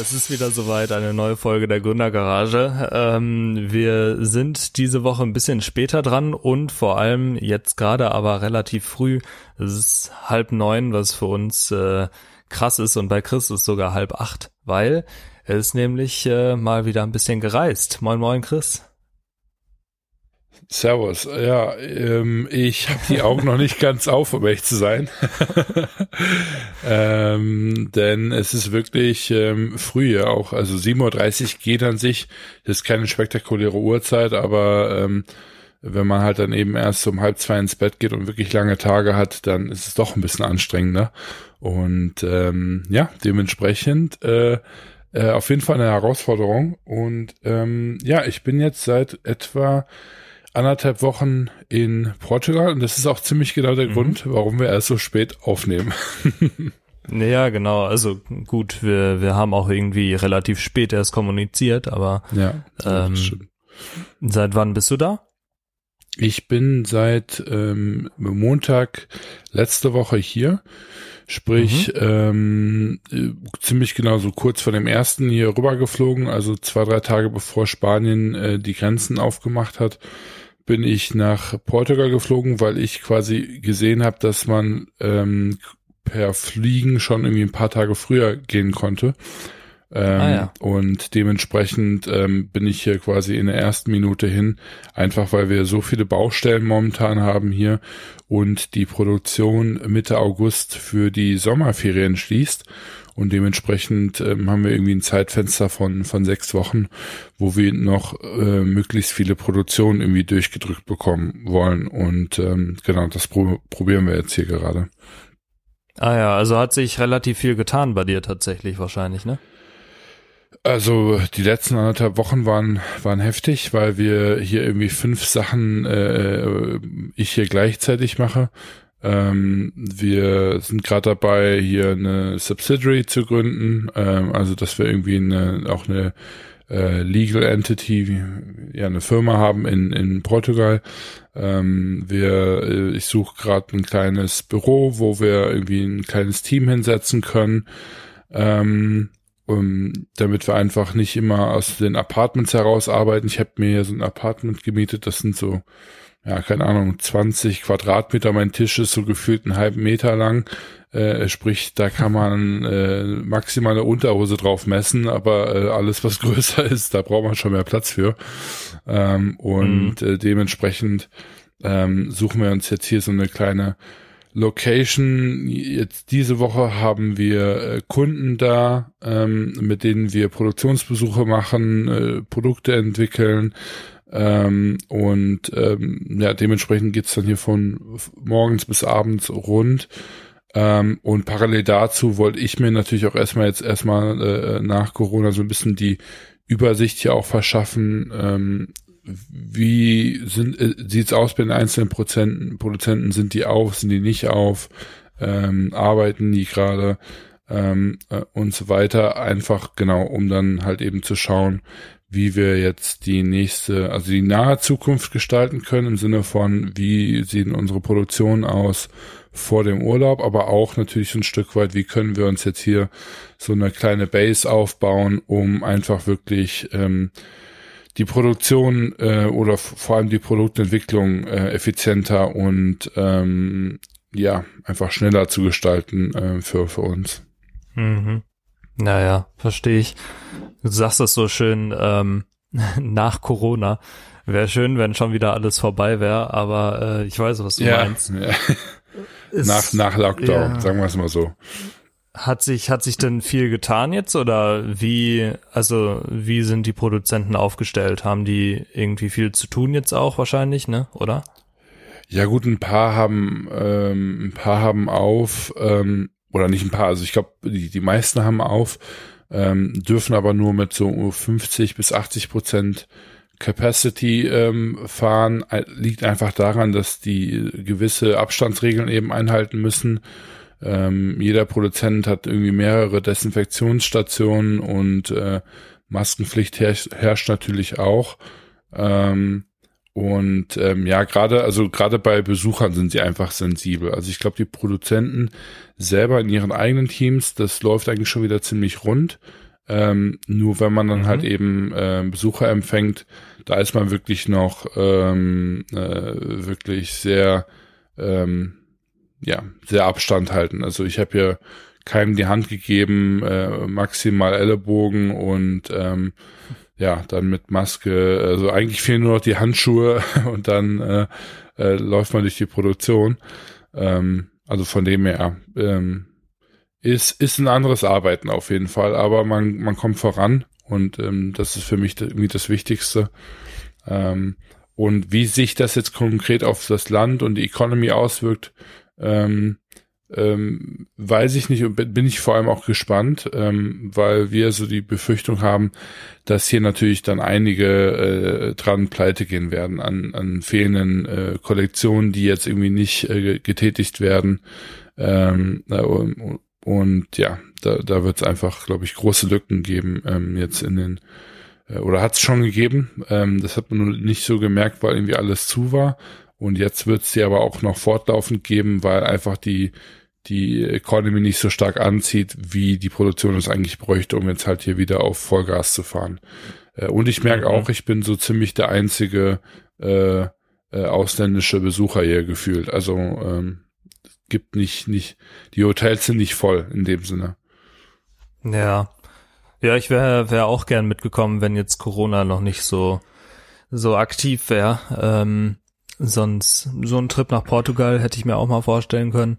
Es ist wieder soweit, eine neue Folge der Gründergarage. Ähm, wir sind diese Woche ein bisschen später dran und vor allem jetzt gerade aber relativ früh. Es ist halb neun, was für uns äh, krass ist und bei Chris ist sogar halb acht, weil er ist nämlich äh, mal wieder ein bisschen gereist. Moin, moin, Chris. Servus. Ja, ähm, ich habe die Augen noch nicht ganz auf, um ehrlich zu sein. ähm, denn es ist wirklich ähm, früh ja auch. Also 7.30 Uhr geht an sich. Das ist keine spektakuläre Uhrzeit, aber ähm, wenn man halt dann eben erst um halb zwei ins Bett geht und wirklich lange Tage hat, dann ist es doch ein bisschen anstrengender. Und ähm, ja, dementsprechend äh, äh, auf jeden Fall eine Herausforderung. Und ähm, ja, ich bin jetzt seit etwa anderthalb Wochen in Portugal und das ist auch ziemlich genau der mhm. Grund, warum wir erst so spät aufnehmen. Ja, genau. Also gut, wir, wir haben auch irgendwie relativ spät erst kommuniziert, aber ja, ähm, seit wann bist du da? Ich bin seit ähm, Montag letzte Woche hier, sprich mhm. ähm, ziemlich genau so kurz vor dem ersten hier rübergeflogen, also zwei, drei Tage bevor Spanien äh, die Grenzen aufgemacht hat bin ich nach Portugal geflogen, weil ich quasi gesehen habe, dass man ähm, per Fliegen schon irgendwie ein paar Tage früher gehen konnte. Ähm, ah, ja. Und dementsprechend ähm, bin ich hier quasi in der ersten Minute hin, einfach weil wir so viele Baustellen momentan haben hier und die Produktion Mitte August für die Sommerferien schließt. Und dementsprechend ähm, haben wir irgendwie ein Zeitfenster von, von sechs Wochen, wo wir noch äh, möglichst viele Produktionen irgendwie durchgedrückt bekommen wollen. Und ähm, genau, das pro probieren wir jetzt hier gerade. Ah ja, also hat sich relativ viel getan bei dir tatsächlich wahrscheinlich, ne? Also die letzten anderthalb Wochen waren waren heftig, weil wir hier irgendwie fünf Sachen äh, ich hier gleichzeitig mache. Ähm, wir sind gerade dabei, hier eine Subsidiary zu gründen, ähm, also dass wir irgendwie eine, auch eine äh, Legal Entity, ja eine Firma haben in, in Portugal. Ähm, wir, äh, ich suche gerade ein kleines Büro, wo wir irgendwie ein kleines Team hinsetzen können. Ähm, um, damit wir einfach nicht immer aus den Apartments heraus arbeiten. Ich habe mir hier so ein Apartment gemietet, das sind so ja, keine Ahnung, 20 Quadratmeter. Mein Tisch ist so gefühlt einen halben Meter lang. Äh, sprich, da kann man äh, maximal eine Unterhose drauf messen, aber äh, alles, was größer ist, da braucht man schon mehr Platz für. Ähm, und mhm. äh, dementsprechend ähm, suchen wir uns jetzt hier so eine kleine Location. Jetzt diese Woche haben wir äh, Kunden da, ähm, mit denen wir Produktionsbesuche machen, äh, Produkte entwickeln, ähm, und ähm, ja, dementsprechend geht's dann hier von morgens bis abends rund. Ähm, und parallel dazu wollte ich mir natürlich auch erstmal jetzt erstmal äh, nach Corona so ein bisschen die Übersicht hier auch verschaffen. Ähm, wie sind, äh, sieht's aus bei den einzelnen Prozenten, Produzenten? Sind die auf, sind die nicht auf? Ähm, arbeiten die gerade? Ähm, äh, und so weiter. Einfach genau, um dann halt eben zu schauen, wie wir jetzt die nächste, also die nahe Zukunft gestalten können im Sinne von, wie sehen unsere Produktion aus vor dem Urlaub, aber auch natürlich ein Stück weit, wie können wir uns jetzt hier so eine kleine Base aufbauen, um einfach wirklich ähm, die Produktion äh, oder vor allem die Produktentwicklung äh, effizienter und ähm, ja, einfach schneller zu gestalten äh, für, für uns. Mhm. Naja, verstehe ich. Du sagst das so schön ähm, nach Corona. Wäre schön, wenn schon wieder alles vorbei wäre, aber äh, ich weiß, was du ja, meinst. Ja. nach, nach Lockdown, ja. sagen wir es mal so. Hat sich, hat sich denn viel getan jetzt oder wie, also wie sind die Produzenten aufgestellt? Haben die irgendwie viel zu tun jetzt auch wahrscheinlich, ne? Oder? Ja gut, ein paar haben, ähm, ein paar haben auf, ähm, oder nicht ein paar, also ich glaube, die, die meisten haben auf, ähm, dürfen aber nur mit so 50 bis 80 Prozent Capacity ähm, fahren. Liegt einfach daran, dass die gewisse Abstandsregeln eben einhalten müssen. Ähm, jeder Produzent hat irgendwie mehrere Desinfektionsstationen und äh, Maskenpflicht herrscht, natürlich auch. Ähm, und ähm, ja, gerade also gerade bei Besuchern sind sie einfach sensibel. Also ich glaube, die Produzenten selber in ihren eigenen Teams, das läuft eigentlich schon wieder ziemlich rund. Ähm, nur wenn man dann mhm. halt eben äh, Besucher empfängt, da ist man wirklich noch ähm, äh, wirklich sehr ähm, ja sehr Abstand halten. Also ich habe ja keinem die Hand gegeben, äh, maximal Ellenbogen und ähm, ja, dann mit Maske, also eigentlich fehlen nur noch die Handschuhe und dann äh, äh, läuft man durch die Produktion. Ähm, also von dem her, ähm, ist, ist ein anderes Arbeiten auf jeden Fall, aber man, man kommt voran und ähm, das ist für mich irgendwie das Wichtigste. Ähm, und wie sich das jetzt konkret auf das Land und die Economy auswirkt, ähm, ähm, weiß ich nicht und bin ich vor allem auch gespannt, ähm, weil wir so die Befürchtung haben, dass hier natürlich dann einige äh, dran pleite gehen werden an, an fehlenden äh, Kollektionen, die jetzt irgendwie nicht äh, getätigt werden. Ähm, äh, und, und ja, da, da wird es einfach, glaube ich, große Lücken geben ähm, jetzt in den äh, oder hat es schon gegeben. Ähm, das hat man nur nicht so gemerkt, weil irgendwie alles zu war. Und jetzt wird es sie aber auch noch fortlaufend geben, weil einfach die, die Economy nicht so stark anzieht, wie die Produktion es eigentlich bräuchte, um jetzt halt hier wieder auf Vollgas zu fahren. Äh, und ich merke mhm. auch, ich bin so ziemlich der einzige äh, äh, ausländische Besucher hier gefühlt. Also ähm, gibt nicht, nicht, die Hotels sind nicht voll in dem Sinne. Ja. Ja, ich wäre wär auch gern mitgekommen, wenn jetzt Corona noch nicht so, so aktiv wäre. Ähm, Sonst so ein Trip nach Portugal hätte ich mir auch mal vorstellen können.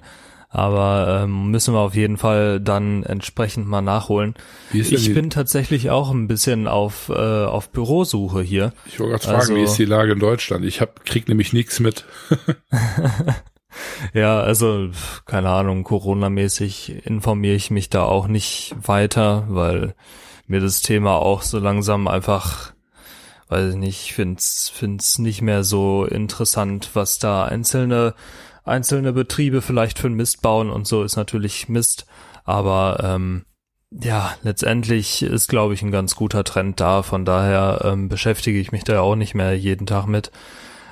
Aber ähm, müssen wir auf jeden Fall dann entsprechend mal nachholen. ich bin tatsächlich auch ein bisschen auf, äh, auf Bürosuche hier. Ich wollte gerade fragen, also, wie ist die Lage in Deutschland? Ich hab, krieg nämlich nichts mit. ja, also keine Ahnung, Corona-mäßig informiere ich mich da auch nicht weiter, weil mir das Thema auch so langsam einfach weiß ich nicht, find's, find's nicht mehr so interessant, was da einzelne, einzelne Betriebe vielleicht für Mist bauen und so ist natürlich Mist, aber ähm, ja, letztendlich ist, glaube ich, ein ganz guter Trend da. Von daher ähm, beschäftige ich mich da auch nicht mehr jeden Tag mit.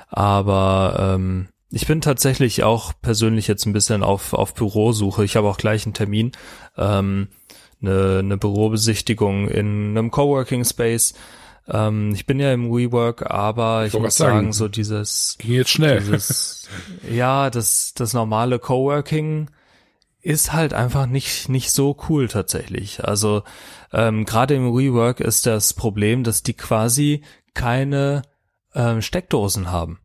Aber ähm, ich bin tatsächlich auch persönlich jetzt ein bisschen auf, auf Bürosuche. Ich habe auch gleich einen Termin, ähm, eine, eine Bürobesichtigung in einem Coworking Space. Ähm, ich bin ja im WeWork, aber ich, ich muss sagen, sagen, so dieses ging jetzt schnell. Dieses, ja, das das normale Coworking ist halt einfach nicht nicht so cool tatsächlich. Also ähm, gerade im WeWork ist das Problem, dass die quasi keine ähm, Steckdosen haben.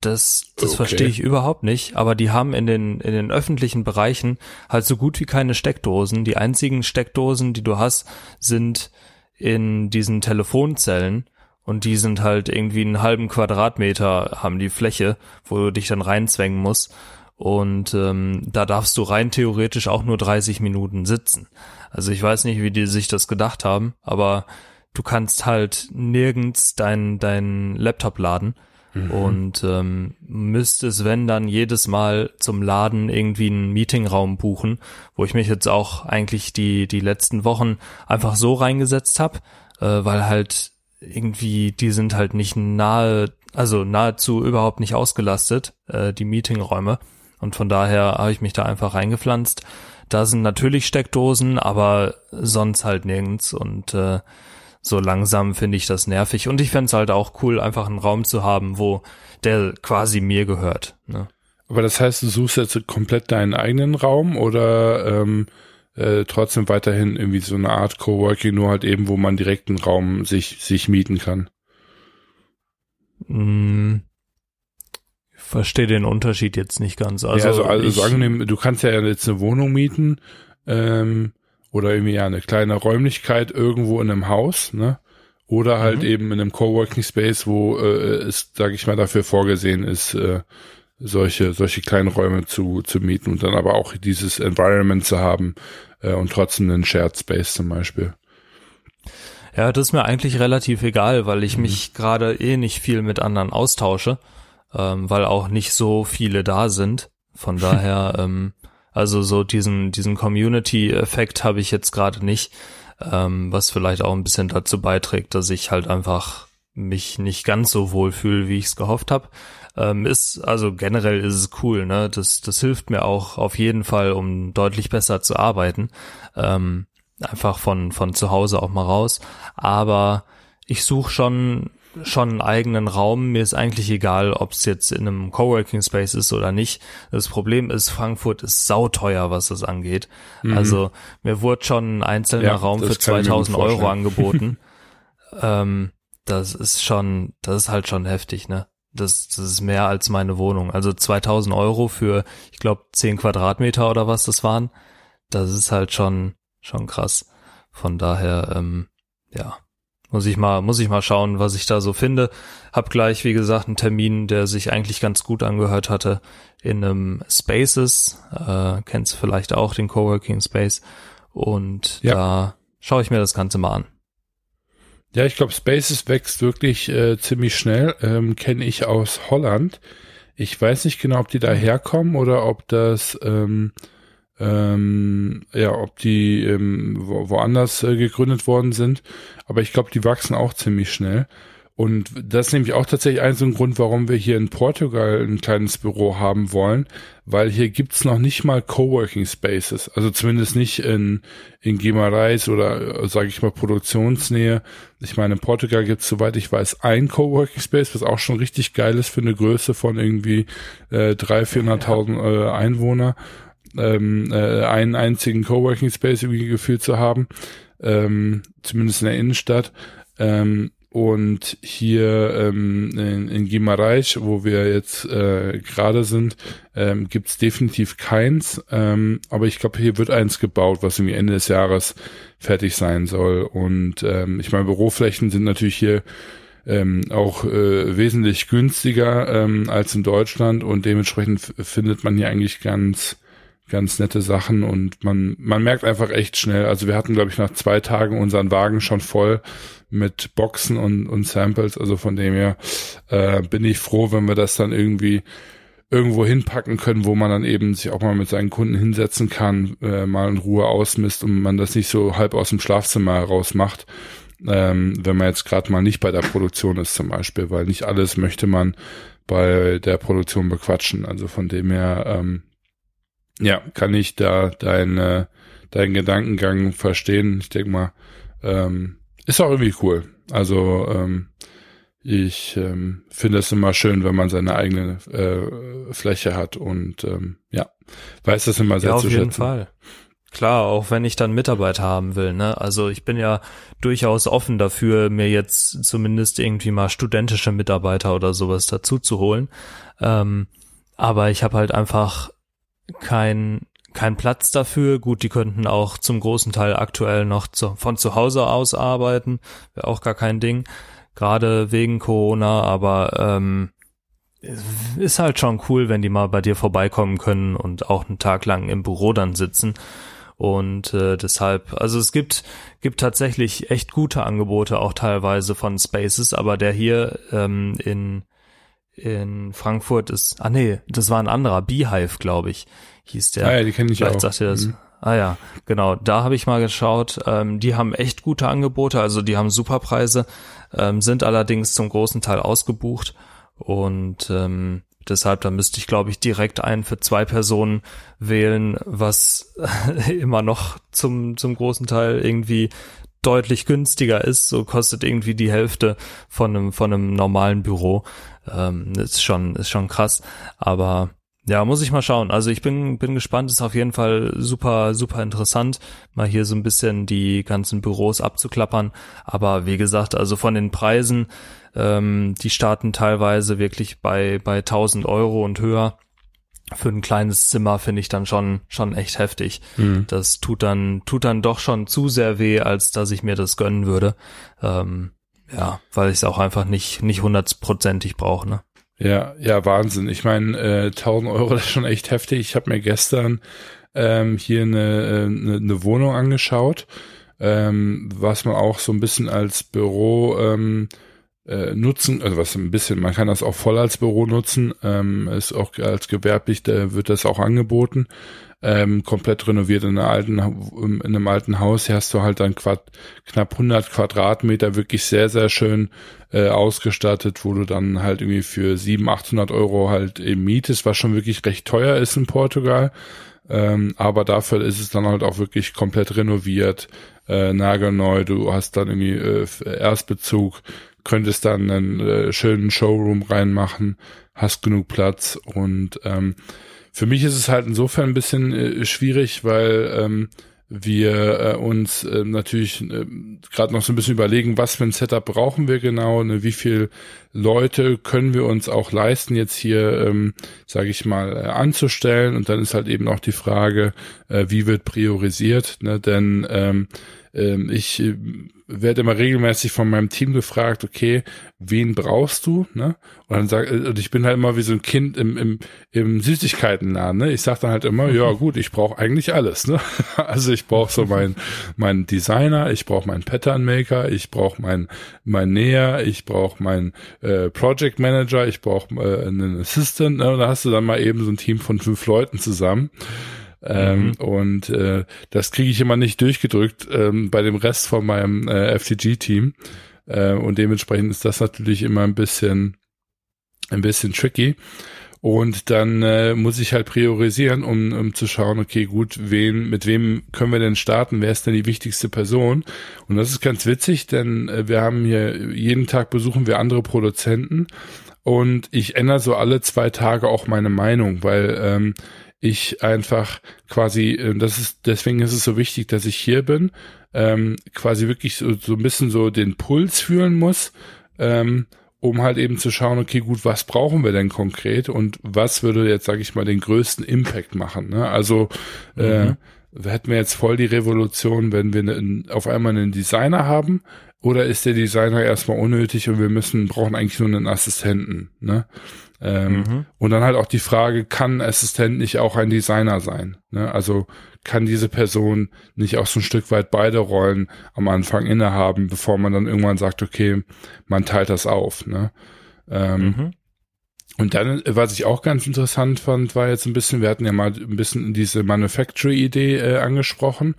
Das, das okay. verstehe ich überhaupt nicht, aber die haben in den, in den öffentlichen Bereichen halt so gut wie keine Steckdosen. Die einzigen Steckdosen, die du hast, sind in diesen Telefonzellen und die sind halt irgendwie einen halben Quadratmeter haben die Fläche, wo du dich dann reinzwängen musst. Und ähm, da darfst du rein theoretisch auch nur 30 Minuten sitzen. Also ich weiß nicht, wie die sich das gedacht haben, aber du kannst halt nirgends deinen dein Laptop laden mhm. und ähm, müsstest, wenn dann jedes Mal zum Laden irgendwie einen Meetingraum buchen, wo ich mich jetzt auch eigentlich die die letzten Wochen einfach so reingesetzt habe, äh, weil halt irgendwie die sind halt nicht nahe, also nahezu überhaupt nicht ausgelastet, äh, die Meetingräume. Und von daher habe ich mich da einfach reingepflanzt. Da sind natürlich Steckdosen, aber sonst halt nirgends. Und äh, so langsam finde ich das nervig. Und ich fände es halt auch cool, einfach einen Raum zu haben, wo der quasi mir gehört. Ne? Aber das heißt, du suchst jetzt komplett deinen eigenen Raum oder ähm, äh, trotzdem weiterhin irgendwie so eine Art Coworking, nur halt eben, wo man direkt einen Raum sich, sich mieten kann? Mm, ich verstehe den Unterschied jetzt nicht ganz. Also, ja, also, also, also angenehm, du kannst ja jetzt eine Wohnung mieten, ähm, oder irgendwie ja eine kleine Räumlichkeit irgendwo in einem Haus, ne? Oder halt mhm. eben in einem Coworking Space, wo äh, es, sage ich mal, dafür vorgesehen ist, äh, solche solche kleinen Räume zu zu mieten und dann aber auch dieses Environment zu haben äh, und trotzdem einen Shared Space zum Beispiel. Ja, das ist mir eigentlich relativ egal, weil ich mhm. mich gerade eh nicht viel mit anderen austausche, ähm, weil auch nicht so viele da sind. Von daher ähm, also so diesen, diesen Community-Effekt habe ich jetzt gerade nicht, ähm, was vielleicht auch ein bisschen dazu beiträgt, dass ich halt einfach mich nicht ganz so wohl fühle, wie ich es gehofft habe. Ähm, ist, also generell ist es cool, ne? Das, das hilft mir auch auf jeden Fall, um deutlich besser zu arbeiten. Ähm, einfach von, von zu Hause auch mal raus. Aber ich suche schon schon einen eigenen Raum. Mir ist eigentlich egal, ob es jetzt in einem Coworking Space ist oder nicht. Das Problem ist, Frankfurt ist sauteuer, was das angeht. Mhm. Also mir wurde schon ein einzelner ja, Raum für 2000 Euro angeboten. ähm, das ist schon, das ist halt schon heftig, ne? Das, das ist mehr als meine Wohnung. Also 2000 Euro für, ich glaube, 10 Quadratmeter oder was das waren. Das ist halt schon, schon krass. Von daher, ähm, ja, muss ich mal, muss ich mal schauen, was ich da so finde. Hab gleich, wie gesagt, einen Termin, der sich eigentlich ganz gut angehört hatte, in einem Spaces. Äh, kennst du vielleicht auch den Coworking Space. Und ja. da schaue ich mir das Ganze mal an. Ja, ich glaube, Spaces wächst wirklich äh, ziemlich schnell. Ähm, Kenne ich aus Holland. Ich weiß nicht genau, ob die da herkommen oder ob das ähm, ähm, ja, ob die ähm, wo, woanders äh, gegründet worden sind. Aber ich glaube, die wachsen auch ziemlich schnell. Und das ist nämlich auch tatsächlich ein so ein Grund, warum wir hier in Portugal ein kleines Büro haben wollen, weil hier gibt's noch nicht mal Coworking Spaces, also zumindest nicht in, in Guimarães oder, äh, sage ich mal, Produktionsnähe. Ich meine, in Portugal gibt's soweit ich weiß, ein Coworking Space, was auch schon richtig geil ist für eine Größe von irgendwie äh, 300.000, 400.000 äh, Einwohner ähm, äh, einen einzigen Coworking Space irgendwie gefühlt zu haben, ähm, zumindest in der Innenstadt. Ähm, und hier ähm, in, in Guimarães, wo wir jetzt äh, gerade sind, ähm, gibt definitiv keins. Ähm, aber ich glaube, hier wird eins gebaut, was irgendwie Ende des Jahres fertig sein soll. Und ähm, ich meine, Büroflächen sind natürlich hier ähm, auch äh, wesentlich günstiger ähm, als in Deutschland und dementsprechend findet man hier eigentlich ganz ganz nette Sachen und man, man merkt einfach echt schnell, also wir hatten, glaube ich, nach zwei Tagen unseren Wagen schon voll mit Boxen und, und Samples, also von dem her äh, bin ich froh, wenn wir das dann irgendwie irgendwo hinpacken können, wo man dann eben sich auch mal mit seinen Kunden hinsetzen kann, äh, mal in Ruhe ausmisst und man das nicht so halb aus dem Schlafzimmer heraus macht, ähm, wenn man jetzt gerade mal nicht bei der Produktion ist zum Beispiel, weil nicht alles möchte man bei der Produktion bequatschen. Also von dem her ähm, ja, kann ich da deine, deinen Gedankengang verstehen. Ich denke mal, ähm, ist auch irgendwie cool. Also ähm, ich ähm, finde es immer schön, wenn man seine eigene äh, Fläche hat und ähm, ja, weiß das immer sehr ja, zu schätzen. Auf jeden Fall. Klar, auch wenn ich dann Mitarbeiter haben will, ne? Also ich bin ja durchaus offen dafür, mir jetzt zumindest irgendwie mal studentische Mitarbeiter oder sowas dazu zu holen. Ähm, aber ich habe halt einfach kein, kein Platz dafür. Gut, die könnten auch zum großen Teil aktuell noch zu, von zu Hause aus arbeiten, wäre auch gar kein Ding, gerade wegen Corona, aber ähm, ist halt schon cool, wenn die mal bei dir vorbeikommen können und auch einen Tag lang im Büro dann sitzen. Und äh, deshalb, also es gibt, gibt tatsächlich echt gute Angebote, auch teilweise von Spaces, aber der hier ähm, in in Frankfurt ist, ah nee, das war ein anderer, Beehive, glaube ich, hieß der. Ah ja, die kenne ich Vielleicht auch. sagt ihr das. Mhm. Ah ja, genau, da habe ich mal geschaut. Ähm, die haben echt gute Angebote, also die haben super Preise, ähm, sind allerdings zum großen Teil ausgebucht und ähm, deshalb, da müsste ich, glaube ich, direkt einen für zwei Personen wählen, was immer noch zum, zum großen Teil irgendwie deutlich günstiger ist. So kostet irgendwie die Hälfte von einem, von einem normalen Büro. Ähm, ist schon, ist schon krass. Aber ja, muss ich mal schauen. Also ich bin, bin gespannt, ist auf jeden Fall super, super interessant, mal hier so ein bisschen die ganzen Büros abzuklappern. Aber wie gesagt, also von den Preisen, ähm, die starten teilweise wirklich bei, bei 1000 Euro und höher für ein kleines Zimmer finde ich dann schon schon echt heftig. Mhm. Das tut dann tut dann doch schon zu sehr weh, als dass ich mir das gönnen würde. Ähm, ja, weil ich es auch einfach nicht nicht hundertprozentig brauche. Ne? Ja, ja, Wahnsinn. Ich meine, äh, 1000 Euro das ist schon echt heftig. Ich habe mir gestern ähm, hier eine, eine, eine Wohnung angeschaut, ähm, was man auch so ein bisschen als Büro ähm, äh, nutzen, also was ein bisschen, man kann das auch voll als Büro nutzen, ähm, ist auch als gewerblich, da wird das auch angeboten, ähm, komplett renoviert in, einer alten, in einem alten Haus, hier hast du halt dann Quad, knapp 100 Quadratmeter, wirklich sehr, sehr schön äh, ausgestattet, wo du dann halt irgendwie für 700, 800 Euro halt eben mietest, was schon wirklich recht teuer ist in Portugal, Ähm, aber dafür ist es dann halt auch wirklich komplett renoviert, äh, nagelneu. Du hast dann irgendwie äh, Erstbezug, könntest dann einen äh, schönen Showroom reinmachen, hast genug Platz und ähm, für mich ist es halt insofern ein bisschen äh, schwierig, weil ähm, wir äh, uns äh, natürlich äh, gerade noch so ein bisschen überlegen, was für ein Setup brauchen wir genau, ne, wie viel Leute können wir uns auch leisten, jetzt hier, ähm, sage ich mal, äh, anzustellen. Und dann ist halt eben auch die Frage, äh, wie wird priorisiert, ne? denn ähm, ähm, ich äh, werde immer regelmäßig von meinem Team gefragt, okay, wen brauchst du? Ne? Und dann sag, und ich bin halt immer wie so ein Kind im, im, im Süßigkeitenladen. Ne? Ich sag dann halt immer, ja mhm. gut, ich brauche eigentlich alles. Ne? Also ich brauche so meinen mein Designer, ich brauche meinen Pattern Maker, ich brauche meinen mein Näher, ich brauche meinen äh, Project Manager, ich brauche äh, einen Assistant. Ne? Und da hast du dann mal eben so ein Team von fünf Leuten zusammen. Ähm, mhm. Und äh, das kriege ich immer nicht durchgedrückt ähm, bei dem Rest von meinem äh, FTG-Team. Äh, und dementsprechend ist das natürlich immer ein bisschen, ein bisschen tricky. Und dann äh, muss ich halt priorisieren, um, um zu schauen, okay, gut, wen, mit wem können wir denn starten? Wer ist denn die wichtigste Person? Und das ist ganz witzig, denn äh, wir haben hier jeden Tag besuchen wir andere Produzenten und ich ändere so alle zwei Tage auch meine Meinung, weil ähm, ich einfach quasi, äh, das ist, deswegen ist es so wichtig, dass ich hier bin, ähm, quasi wirklich so, so ein bisschen so den Puls fühlen muss, ähm, um halt eben zu schauen, okay, gut, was brauchen wir denn konkret und was würde jetzt, sage ich mal, den größten Impact machen. Ne? Also äh, mhm. äh, hätten wir jetzt voll die Revolution, wenn wir ne, auf einmal einen Designer haben, oder ist der Designer erstmal unnötig und wir müssen, brauchen eigentlich nur einen Assistenten, ne? Ähm, mhm. Und dann halt auch die Frage, kann Assistent nicht auch ein Designer sein? Ne? Also kann diese Person nicht auch so ein Stück weit beide Rollen am Anfang innehaben, bevor man dann irgendwann sagt, okay, man teilt das auf. Ne? Ähm, mhm. Und dann, was ich auch ganz interessant fand, war jetzt ein bisschen, wir hatten ja mal ein bisschen diese Manufactory-Idee äh, angesprochen.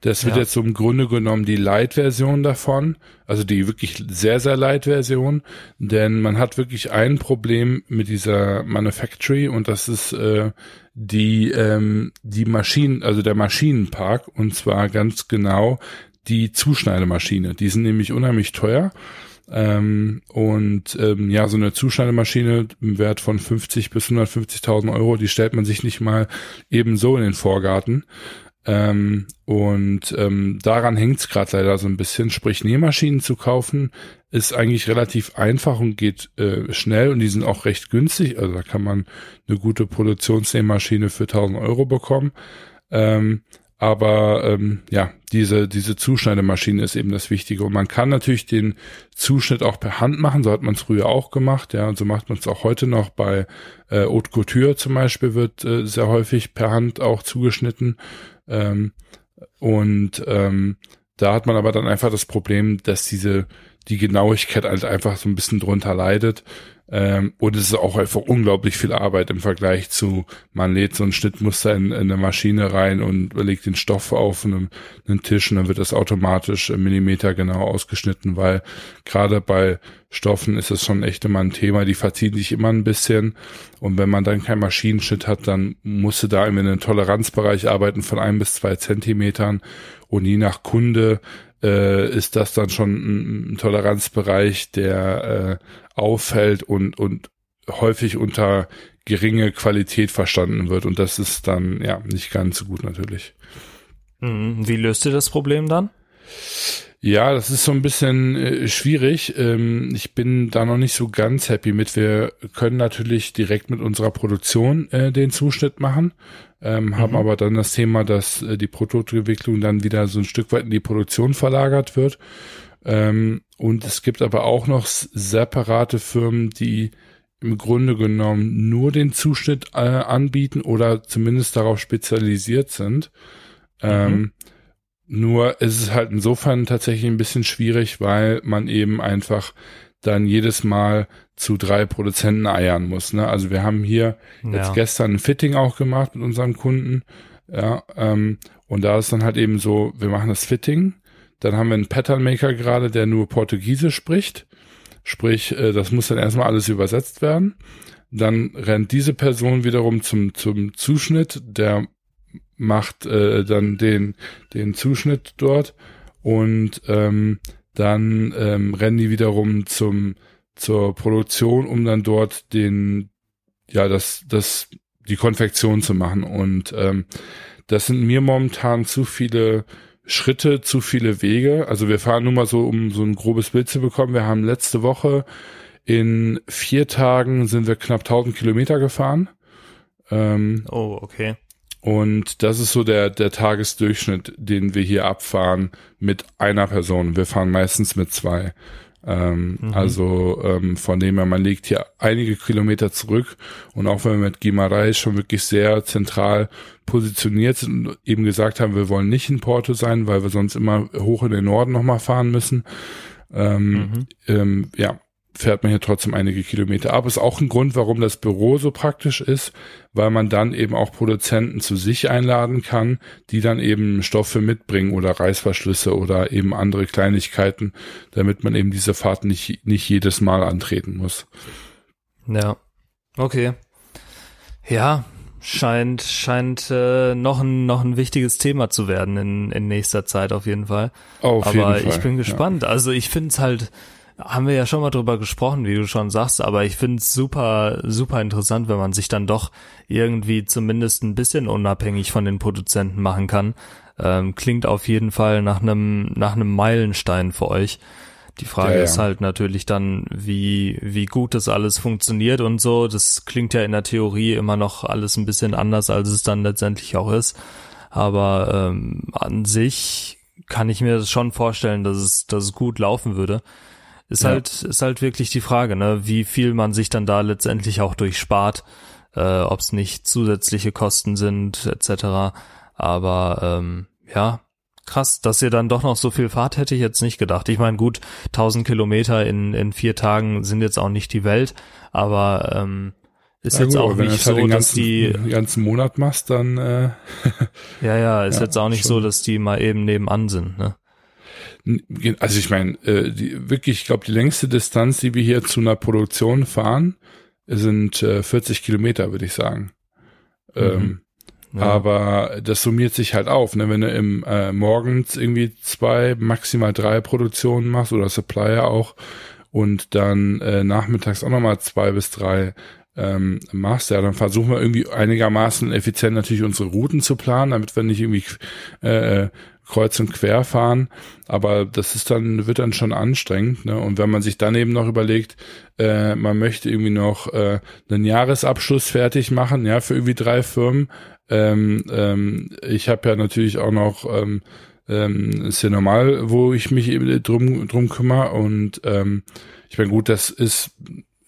Das wird ja. jetzt so im Grunde genommen die Light-Version davon, also die wirklich sehr, sehr Light-Version, denn man hat wirklich ein Problem mit dieser Manufactory und das ist äh, die, ähm, die Maschinen, also der Maschinenpark und zwar ganz genau die Zuschneidemaschine. Die sind nämlich unheimlich teuer. Ähm, und ähm, ja, so eine Zuschneidemaschine im Wert von 50 bis 150.000 Euro, die stellt man sich nicht mal eben so in den Vorgarten. Ähm, und ähm, daran hängt es gerade leider so ein bisschen. Sprich, Nähmaschinen zu kaufen ist eigentlich relativ einfach und geht äh, schnell und die sind auch recht günstig. Also da kann man eine gute Produktionsnähmaschine für 1000 Euro bekommen. Ähm, aber ähm, ja, diese, diese Zuschneidemaschine ist eben das Wichtige. Und man kann natürlich den Zuschnitt auch per Hand machen, so hat man es früher auch gemacht, ja, und so macht man es auch heute noch bei äh, Haute Couture zum Beispiel wird äh, sehr häufig per Hand auch zugeschnitten. Ähm, und ähm, da hat man aber dann einfach das Problem, dass diese die Genauigkeit halt einfach so ein bisschen drunter leidet. Ähm, und es ist auch einfach unglaublich viel Arbeit im Vergleich zu, man lädt so ein Schnittmuster in, in eine Maschine rein und legt den Stoff auf einen, einen Tisch und dann wird das automatisch Millimeter genau ausgeschnitten, weil gerade bei Stoffen ist es schon echt immer ein Thema, die verziehen sich immer ein bisschen. Und wenn man dann keinen Maschinenschnitt hat, dann musste da in einem Toleranzbereich arbeiten von ein bis zwei Zentimetern. Und je nach Kunde äh, ist das dann schon ein, Toleranzbereich, der äh, auffällt und, und häufig unter geringe Qualität verstanden wird. Und das ist dann ja nicht ganz so gut natürlich. Mhm. Wie löst ihr das Problem dann? Ja, das ist so ein bisschen äh, schwierig. Ähm, ich bin da noch nicht so ganz happy mit. Wir können natürlich direkt mit unserer Produktion äh, den Zuschnitt machen, ähm, mhm. haben aber dann das Thema, dass äh, die Produktentwicklung dann wieder so ein Stück weit in die Produktion verlagert wird. Ähm, und es gibt aber auch noch separate Firmen, die im Grunde genommen nur den Zuschnitt äh, anbieten oder zumindest darauf spezialisiert sind. Ähm, mhm. nur ist es halt insofern tatsächlich ein bisschen schwierig, weil man eben einfach dann jedes Mal zu drei Produzenten eiern muss. Ne? Also wir haben hier ja. jetzt gestern ein Fitting auch gemacht mit unserem Kunden. Ja, ähm, und da ist dann halt eben so, wir machen das Fitting, dann haben wir einen Pattern Maker gerade, der nur Portugiesisch spricht. Sprich, äh, das muss dann erstmal alles übersetzt werden. Dann rennt diese Person wiederum zum, zum Zuschnitt, der macht äh, dann den, den Zuschnitt dort und ähm, dann ähm, rennen die wiederum zum zur Produktion, um dann dort den ja das das die Konfektion zu machen und ähm, das sind mir momentan zu viele Schritte, zu viele Wege. Also wir fahren nur mal so, um so ein grobes Bild zu bekommen. Wir haben letzte Woche in vier Tagen sind wir knapp 1000 Kilometer gefahren. Ähm, oh, okay. Und das ist so der, der Tagesdurchschnitt, den wir hier abfahren mit einer Person. Wir fahren meistens mit zwei. Ähm, mhm. Also ähm, von dem her, man legt hier einige Kilometer zurück und auch wenn wir mit Gimarais schon wirklich sehr zentral positioniert sind und eben gesagt haben, wir wollen nicht in Porto sein, weil wir sonst immer hoch in den Norden nochmal fahren müssen. Ähm, mhm. ähm, ja, fährt man hier trotzdem einige Kilometer ab. Ist auch ein Grund, warum das Büro so praktisch ist, weil man dann eben auch Produzenten zu sich einladen kann, die dann eben Stoffe mitbringen oder Reißverschlüsse oder eben andere Kleinigkeiten, damit man eben diese Fahrt nicht, nicht jedes Mal antreten muss. Ja, okay. Ja, scheint scheint äh, noch ein noch ein wichtiges Thema zu werden in in nächster Zeit auf jeden Fall. Auf Aber jeden Fall, ich bin gespannt. Ja. Also ich finde es halt haben wir ja schon mal drüber gesprochen, wie du schon sagst, aber ich finde es super, super interessant, wenn man sich dann doch irgendwie zumindest ein bisschen unabhängig von den Produzenten machen kann. Ähm, klingt auf jeden Fall nach einem, nach einem Meilenstein für euch. Die Frage ja, ja. ist halt natürlich dann, wie, wie gut das alles funktioniert und so. Das klingt ja in der Theorie immer noch alles ein bisschen anders, als es dann letztendlich auch ist. Aber ähm, an sich kann ich mir das schon vorstellen, dass es, dass es gut laufen würde. Ist ja. halt, ist halt wirklich die Frage, ne, wie viel man sich dann da letztendlich auch durchspart, äh, ob es nicht zusätzliche Kosten sind, etc. Aber ähm, ja, krass, dass ihr dann doch noch so viel fahrt, hätte ich jetzt nicht gedacht. Ich meine, gut, 1000 Kilometer in, in vier Tagen sind jetzt auch nicht die Welt, aber ähm, ist ja, jetzt gut, auch nicht so, halt dass die den ganzen Monat machst, dann äh, ja, ja, ist ja, jetzt auch nicht schon. so, dass die mal eben nebenan sind, ne? Also ich meine, äh, die, wirklich, ich glaube, die längste Distanz, die wir hier zu einer Produktion fahren, sind äh, 40 Kilometer, würde ich sagen. Mhm. Ähm, ja. Aber das summiert sich halt auf, ne? wenn du im äh, morgens irgendwie zwei, maximal drei Produktionen machst oder Supplier auch und dann äh, nachmittags auch nochmal zwei bis drei ähm, machst, ja, dann versuchen wir irgendwie einigermaßen effizient natürlich unsere Routen zu planen, damit wir nicht irgendwie äh, äh kreuz und quer fahren, aber das ist dann, wird dann schon anstrengend, ne? Und wenn man sich dann eben noch überlegt, äh, man möchte irgendwie noch äh, einen Jahresabschluss fertig machen, ja, für irgendwie drei Firmen. Ähm, ähm, ich habe ja natürlich auch noch ähm, ähm, ist ja normal, wo ich mich eben drum, drum kümmere und ähm, ich meine, gut, das ist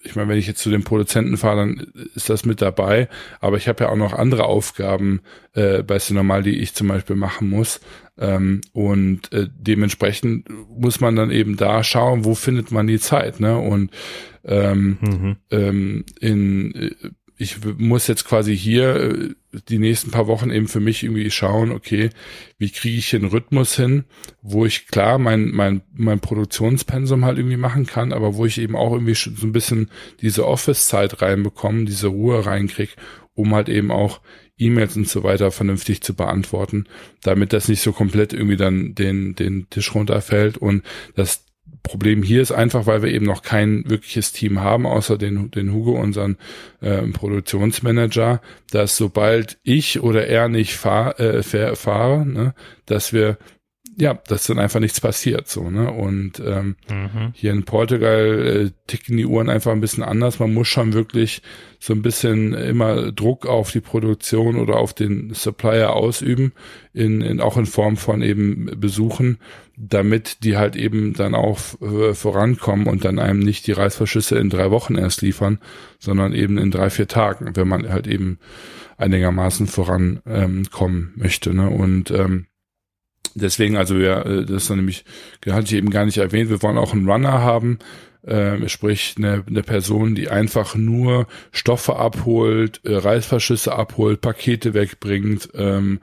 ich meine, wenn ich jetzt zu den Produzenten fahre, dann ist das mit dabei. Aber ich habe ja auch noch andere Aufgaben äh, bei Cinemal, die ich zum Beispiel machen muss. Ähm, und äh, dementsprechend muss man dann eben da schauen, wo findet man die Zeit. Ne? Und ähm, mhm. ähm, in äh, ich muss jetzt quasi hier äh, die nächsten paar Wochen eben für mich irgendwie schauen, okay, wie kriege ich den Rhythmus hin, wo ich klar mein, mein, mein Produktionspensum halt irgendwie machen kann, aber wo ich eben auch irgendwie so ein bisschen diese Office-Zeit reinbekomme, diese Ruhe reinkriege, um halt eben auch E-Mails und so weiter vernünftig zu beantworten, damit das nicht so komplett irgendwie dann den, den Tisch runterfällt und das Problem hier ist einfach, weil wir eben noch kein wirkliches Team haben, außer den, den Hugo, unseren äh, Produktionsmanager, dass sobald ich oder er nicht fahr, äh, fahre, ne, dass wir ja, dass dann einfach nichts passiert, so, ne? Und ähm, mhm. hier in Portugal äh, ticken die Uhren einfach ein bisschen anders. Man muss schon wirklich so ein bisschen immer Druck auf die Produktion oder auf den Supplier ausüben, in, in auch in Form von eben Besuchen, damit die halt eben dann auch äh, vorankommen und dann einem nicht die Reißverschlüsse in drei Wochen erst liefern, sondern eben in drei, vier Tagen, wenn man halt eben einigermaßen vorankommen ähm, möchte, ne? Und ähm, Deswegen, also ja, äh, das ist nämlich, hatte ich eben gar nicht erwähnt, wir wollen auch einen Runner haben, äh, sprich eine, eine Person, die einfach nur Stoffe abholt, äh, Reißverschlüsse abholt, Pakete wegbringt, ähm,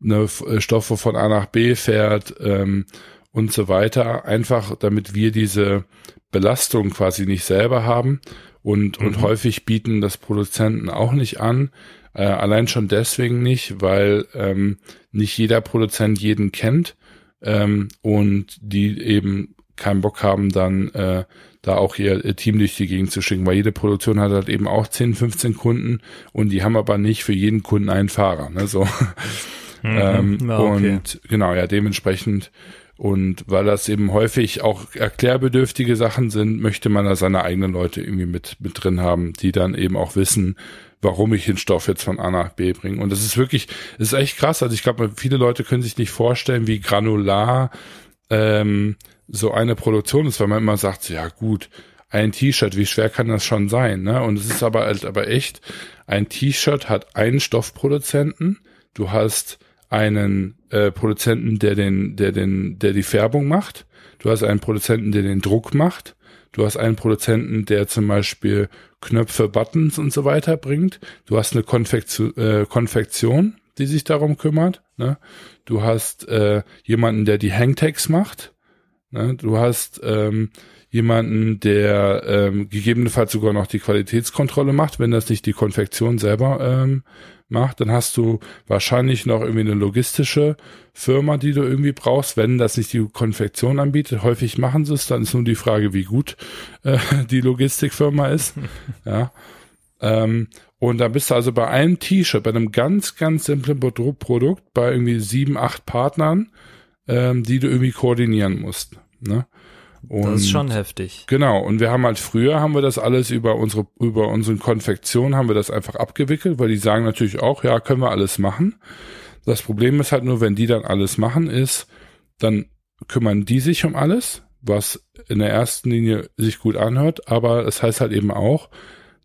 ne, äh, Stoffe von A nach B fährt ähm, und so weiter, einfach damit wir diese Belastung quasi nicht selber haben. Und, mhm. und häufig bieten das Produzenten auch nicht an, Äh, allein schon deswegen nicht, weil ähm, nicht jeder Produzent jeden kennt ähm, und die eben keinen Bock haben, dann äh, da auch ihr Team durch die Gegend zu schicken, weil jede Produktion hat halt eben auch 10, 15 Kunden und die haben aber nicht für jeden Kunden einen Fahrer. Ne, so. Mhm, ähm, okay. Und genau, ja, dementsprechend und weil das eben häufig auch erklärbedürftige Sachen sind, möchte man da seine eigenen Leute irgendwie mit, mit drin haben, die dann eben auch wissen, warum ich den Stoff jetzt von A nach B bringe. Und das ist wirklich, das ist echt krass. Also ich glaube, viele Leute können sich nicht vorstellen, wie granular ähm, so eine Produktion ist, weil man immer sagt, ja gut, ein T-Shirt, wie schwer kann das schon sein? Ne? Und es ist aber halt aber echt, ein T-Shirt hat einen Stoffproduzenten, du hast einen äh, Produzenten, der den, der den, der die Färbung macht, du hast einen Produzenten, der den Druck macht, du hast einen Produzenten, der zum Beispiel Knöpfe, Buttons und so weiter bringt, du hast eine Konfektion, äh, Konfektion die sich darum kümmert, ne? du hast äh, jemanden, der die Hangtags macht, ne? du hast ähm, jemanden, der ähm, gegebenenfalls sogar noch die Qualitätskontrolle macht, wenn das nicht die Konfektion selber ähm, macht, dann hast du wahrscheinlich noch irgendwie eine logistische Firma, die du irgendwie brauchst, wenn das nicht die Konfektion anbietet. Häufig machen sie es, dann ist nur die Frage, wie gut äh, die Logistikfirma ist. ja. Ähm, und da bist du also bei einem T-Shirt, bei einem ganz, ganz simplen Produkt, bei irgendwie sieben, acht Partnern, ähm, die du irgendwie koordinieren musst. Ne? Und das ist schon heftig. Genau. Und wir haben halt früher haben wir das alles über unsere, über unsere Konfektion haben wir das einfach abgewickelt, weil die sagen natürlich auch, ja, können wir alles machen. Das Problem ist halt nur, wenn die dann alles machen, ist, dann kümmern die sich um alles, was in der ersten Linie sich gut anhört, aber es das heißt halt eben auch,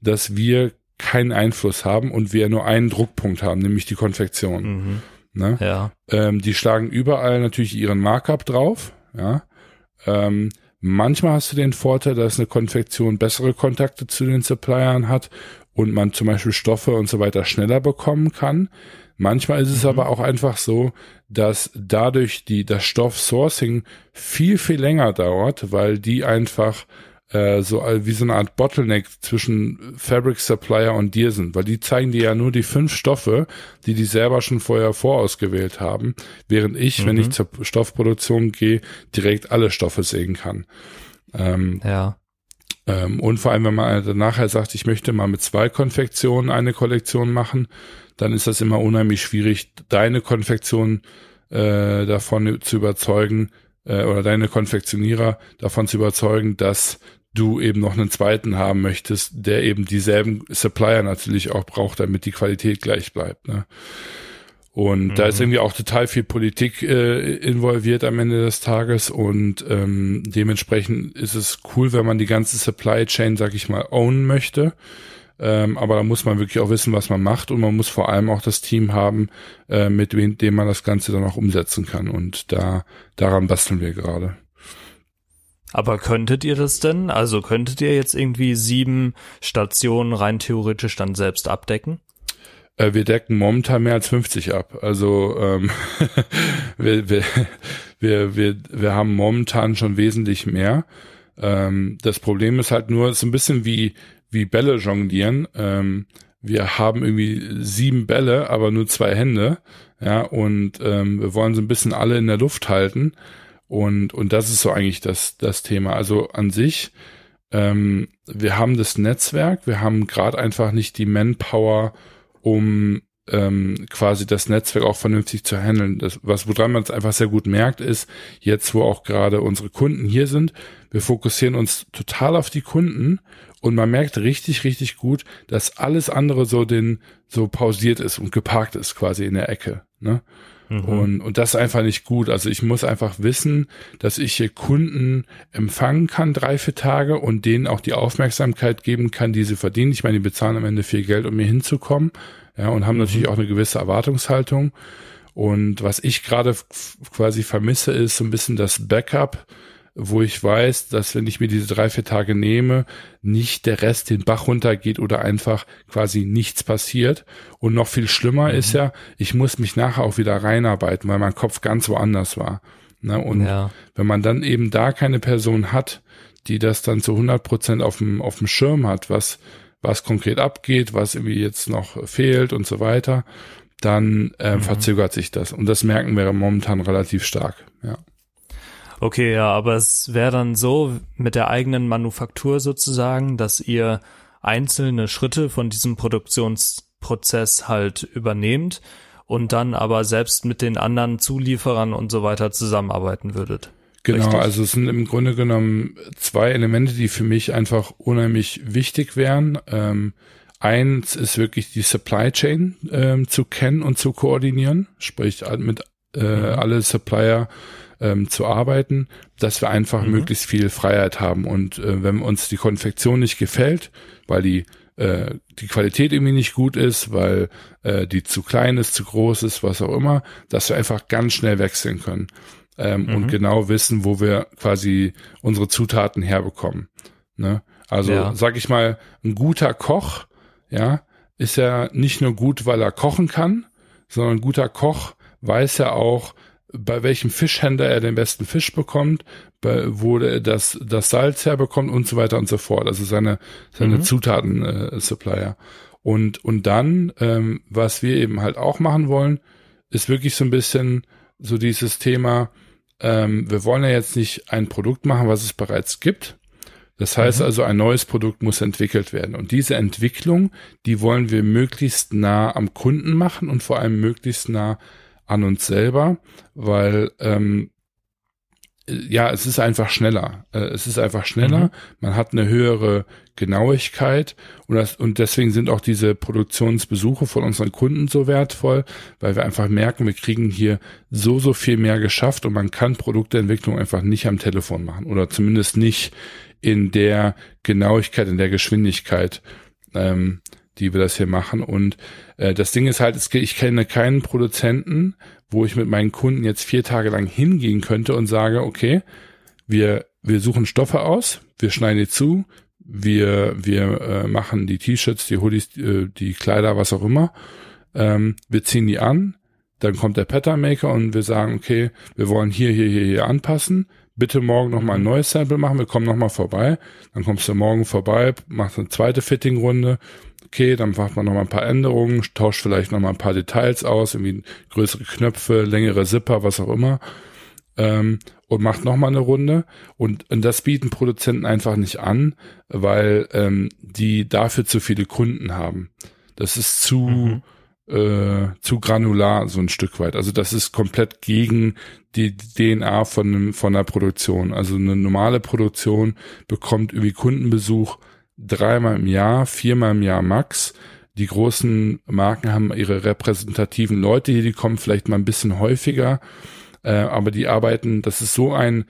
dass wir keinen Einfluss haben und wir nur einen Druckpunkt haben, nämlich die Konfektion. Mhm. Ne? Ja. Ähm, die schlagen überall natürlich ihren Markup drauf, ja. Ähm, Manchmal hast du den Vorteil, dass eine Konfektion bessere Kontakte zu den Suppliern hat und man zum Beispiel Stoffe und so weiter schneller bekommen kann. Manchmal ist es mhm. aber auch einfach so, dass dadurch die, das Stoffsourcing viel, viel länger dauert, weil die einfach äh, so wie so eine Art Bottleneck zwischen Fabric Supplier und dir sind, weil die zeigen dir ja nur die fünf Stoffe, die die selber schon vorher vorausgewählt haben, während ich, mhm. wenn ich mhm. zur Stoffproduktion gehe, direkt alle Stoffe sehen kann. Ähm, ja. Ähm, und vor allem, wenn man nachher sagt, ich möchte mal mit zwei Konfektionen eine Kollektion machen, dann ist das immer unheimlich schwierig, deine Konfektion äh, davon zu überzeugen, äh, oder deine Konfektionierer davon zu überzeugen, dass du eben noch einen zweiten haben möchtest, der eben dieselben Supplier natürlich auch braucht, damit die Qualität gleich bleibt. Ne? Und mhm. da ist mhm. irgendwie auch total viel Politik äh, involviert am Ende des Tages und ähm, dementsprechend ist es cool, wenn man die ganze Supply Chain, sag ich mal, ownen möchte. Ähm, aber da muss man wirklich auch wissen, was man macht und man muss vor allem auch das Team haben, äh, mit dem man das Ganze dann auch umsetzen kann. Und da daran basteln wir gerade. Aber könntet ihr das denn? Also könntet ihr jetzt irgendwie sieben Stationen rein theoretisch dann selbst abdecken? Äh, wir decken momentan mehr als 50 ab. Also ähm, wir, wir, wir, wir, wir haben momentan schon wesentlich mehr. Ähm, das Problem ist halt nur, es ist ein bisschen wie, wie Bälle jonglieren. Ähm, wir haben irgendwie sieben Bälle, aber nur zwei Hände. Ja, und ähm, wir wollen so ein bisschen alle in der Luft halten. Und, und das ist so eigentlich das, das Thema. Also an sich, ähm, wir haben das Netzwerk, wir haben gerade einfach nicht die Manpower, um ähm, quasi das Netzwerk auch vernünftig zu handeln. Das, was woran man es einfach sehr gut merkt, ist, jetzt wo auch gerade unsere Kunden hier sind, wir fokussieren uns total auf die Kunden und man merkt richtig, richtig gut, dass alles andere so den, so pausiert ist und geparkt ist quasi in der Ecke. Ne? Mhm. Und, und das ist einfach nicht gut. Also ich muss einfach wissen, dass ich hier Kunden empfangen kann, drei, vier Tage und denen auch die Aufmerksamkeit geben kann, die sie verdienen. Ich meine, die bezahlen am Ende viel Geld, um mir hinzukommen. Ja, und haben mhm. natürlich auch eine gewisse Erwartungshaltung. Und was ich gerade quasi vermisse, ist so ein bisschen das Backup wo ich weiß, dass wenn ich mir diese drei, vier Tage nehme, nicht der Rest den Bach runtergeht oder einfach quasi nichts passiert. Und noch viel schlimmer mhm. ist ja, ich muss mich nachher auch wieder reinarbeiten, weil mein Kopf ganz woanders war. Ne? Und ja. wenn man dann eben da keine Person hat, die das dann zu 100 Prozent auf dem, auf dem Schirm hat, was, was konkret abgeht, was irgendwie jetzt noch fehlt und so weiter, dann äh, mhm. verzögert sich das. Und das merken wir momentan relativ stark, ja. Okay, ja, aber es wäre dann so mit der eigenen Manufaktur sozusagen, dass ihr einzelne Schritte von diesem Produktionsprozess halt übernehmt und dann aber selbst mit den anderen Zulieferern und so weiter zusammenarbeiten würdet. Genau, Richtig? also es sind im Grunde genommen zwei Elemente, die für mich einfach unheimlich wichtig wären. Ähm, eins ist wirklich die Supply Chain ähm, zu kennen und zu koordinieren, sprich mit äh, mhm. alle Supplier ähm, zu arbeiten, dass wir einfach mhm. möglichst viel Freiheit haben. Und äh, wenn uns die Konfektion nicht gefällt, weil die äh, die Qualität irgendwie nicht gut ist, weil äh, die zu klein ist, zu groß ist, was auch immer, dass wir einfach ganz schnell wechseln können ähm, mhm. und genau wissen, wo wir quasi unsere Zutaten herbekommen. Ne? Also ja. sag ich mal, ein guter Koch, ja, ist ja nicht nur gut, weil er kochen kann, sondern ein guter Koch weiß ja auch, bei welchem Fischhändler er den besten Fisch bekommt, bei, wo er das, das Salz herbekommt und so weiter und so fort. Also seine, seine mhm. Zutaten-Supplier. Äh, und, und dann, ähm, was wir eben halt auch machen wollen, ist wirklich so ein bisschen so dieses Thema, ähm, wir wollen ja jetzt nicht ein Produkt machen, was es bereits gibt. Das heißt mhm. also, ein neues Produkt muss entwickelt werden. Und diese Entwicklung, die wollen wir möglichst nah am Kunden machen und vor allem möglichst nah an uns selber, weil ähm, ja, es ist einfach schneller. Äh, es ist einfach schneller. Mhm. Man hat eine höhere Genauigkeit und, das, und deswegen sind auch diese Produktionsbesuche von unseren Kunden so wertvoll, weil wir einfach merken, wir kriegen hier so, so viel mehr geschafft und man kann Produktentwicklung einfach nicht am Telefon machen oder zumindest nicht in der Genauigkeit, in der Geschwindigkeit, ähm, die wir das hier machen. Und äh, das Ding ist halt, ich kenne keinen Produzenten, wo ich mit meinen Kunden jetzt vier Tage lang hingehen könnte und sage, okay, wir, wir suchen Stoffe aus, wir schneiden die zu, wir, wir äh, machen die T-Shirts, die Hoodies, die, äh, die Kleider, was auch immer. Ähm, wir ziehen die an, dann kommt der Pattern Maker und wir sagen, okay, wir wollen hier, hier, hier, hier anpassen. Bitte morgen nochmal ein neues Sample machen, wir kommen nochmal vorbei. Dann kommst du morgen vorbei, machst eine zweite Fitting-Runde, okay, dann macht man noch mal ein paar Änderungen, tauscht vielleicht noch mal ein paar Details aus, irgendwie größere Knöpfe, längere Zipper, was auch immer. Ähm, und macht noch mal eine Runde. Und, und das bieten Produzenten einfach nicht an, weil ähm, die dafür zu viele Kunden haben. Das ist zu, mhm. Äh, zu granular, so ein Stück weit. Also das ist komplett gegen die DNA von, von der Produktion. Also eine normale Produktion bekommt irgendwie Kundenbesuch dreimal im Jahr, viermal im Jahr max. Die großen Marken haben ihre repräsentativen Leute hier, die kommen vielleicht mal ein bisschen häufiger, äh, aber die arbeiten, das ist so ein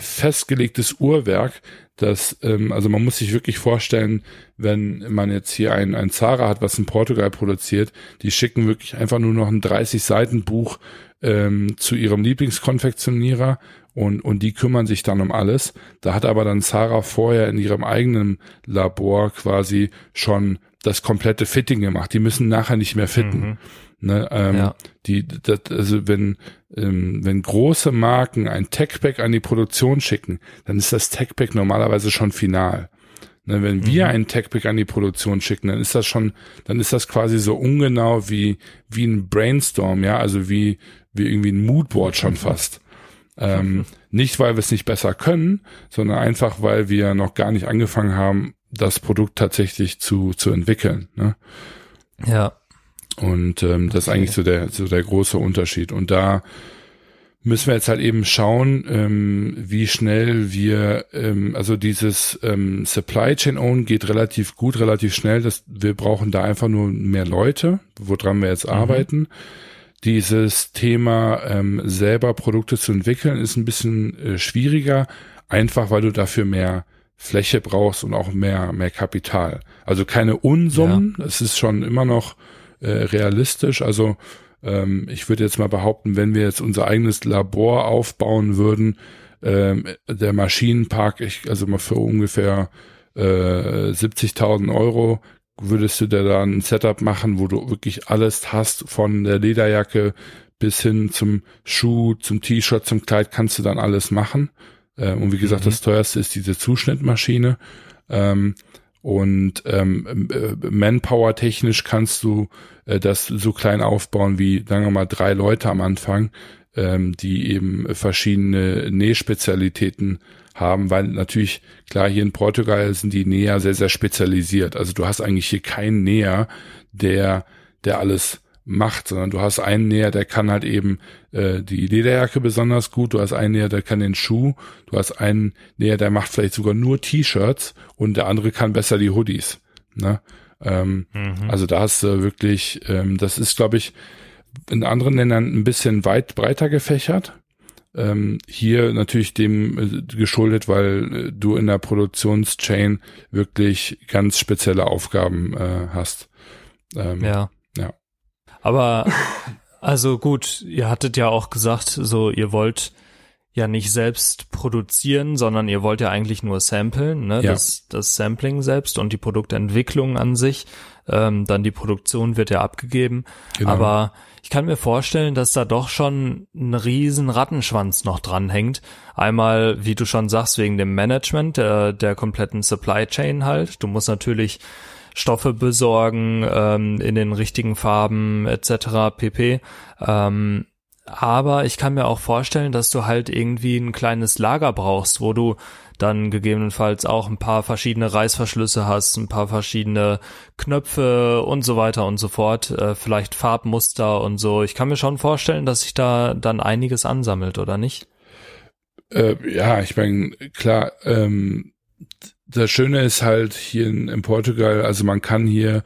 festgelegtes Uhrwerk, dass, ähm, also man muss sich wirklich vorstellen, wenn man jetzt hier ein, ein Zara hat, was in Portugal produziert, die schicken wirklich einfach nur noch ein 30 Seiten Buch ähm, zu ihrem Lieblingskonfektionierer und, und die kümmern sich dann um alles. Da hat aber dann Sarah vorher in ihrem eigenen Labor quasi schon das komplette Fitting gemacht. Die müssen nachher nicht mehr fitten. Mhm. Ne, ähm, ja. die, das, also wenn, ähm, wenn große Marken ein Techpack an die Produktion schicken, dann ist das Techpack normalerweise schon final. Ne, wenn wir mhm. ein Techpack an die Produktion schicken, dann ist das schon, dann ist das quasi so ungenau wie, wie ein Brainstorm, ja, also wie, wie irgendwie ein Moodboard schon fast. Ähm, nicht, weil wir es nicht besser können, sondern einfach, weil wir noch gar nicht angefangen haben, das Produkt tatsächlich zu, zu entwickeln. Ne? Ja. Und ähm, okay. das ist eigentlich so der, so der große Unterschied. Und da müssen wir jetzt halt eben schauen, ähm, wie schnell wir, ähm, also dieses ähm, Supply Chain Own geht relativ gut, relativ schnell. Das, wir brauchen da einfach nur mehr Leute, woran wir jetzt mhm. arbeiten dieses Thema ähm, selber Produkte zu entwickeln ist ein bisschen äh, schwieriger, einfach weil du dafür mehr Fläche brauchst und auch mehr mehr Kapital. Also keine Unsummen, ja. es ist schon immer noch äh, realistisch. Also ähm, ich würde jetzt mal behaupten, wenn wir jetzt unser eigenes Labor aufbauen würden, ähm, der Maschinenpark, ich, also mal für ungefähr äh, 70.000 Euro würdest du dir da ein Setup machen, wo du wirklich alles hast, von der Lederjacke bis hin zum Schuh, zum T-Shirt, zum Kleid, kannst du dann alles machen. Äh, und wie gesagt, mhm. das teuerste ist diese Zuschnittmaschine. Ähm, Und ähm, äh, Manpower technisch kannst du äh, das so klein aufbauen wie, sagen wir mal, drei Leute am Anfang, ähm, die eben verschiedene Nähspezialitäten haben, weil natürlich, klar, hier in Portugal sind die Näher sehr, sehr spezialisiert. Also du hast eigentlich hier keinen Näher, der, der alles macht, sondern du hast einen Näher, der kann halt eben äh, die Lederjacke besonders gut, du hast einen Näher, der kann den Schuh, du hast einen Näher, der macht vielleicht sogar nur T-Shirts und der andere kann besser die Hoodies. Ne? Ähm, mhm. Also da hast du wirklich, ähm, das ist, glaube ich, in anderen Ländern ein bisschen weit breiter gefächert. Ähm, hier natürlich dem äh, geschuldet, weil äh, du in der Produktionschain wirklich ganz spezielle Aufgaben äh, hast. Ähm, ja. Aber also gut, ihr hattet ja auch gesagt, so ihr wollt ja nicht selbst produzieren, sondern ihr wollt ja eigentlich nur samplen, ne? Ja. Das, das Sampling selbst und die Produktentwicklung an sich. Ähm, dann die Produktion wird ja abgegeben. Genau. Aber ich kann mir vorstellen, dass da doch schon ein riesen Rattenschwanz noch dranhängt. Einmal, wie du schon sagst, wegen dem Management der, der kompletten Supply Chain halt. Du musst natürlich Stoffe besorgen ähm, in den richtigen Farben etc. pp. Ähm, aber ich kann mir auch vorstellen, dass du halt irgendwie ein kleines Lager brauchst, wo du dann gegebenenfalls auch ein paar verschiedene Reißverschlüsse hast, ein paar verschiedene Knöpfe und so weiter und so fort, äh, vielleicht Farbmuster und so. Ich kann mir schon vorstellen, dass sich da dann einiges ansammelt, oder nicht? Äh, ja, ich meine, klar, ähm, das Schöne ist halt hier in, in Portugal, also man kann hier,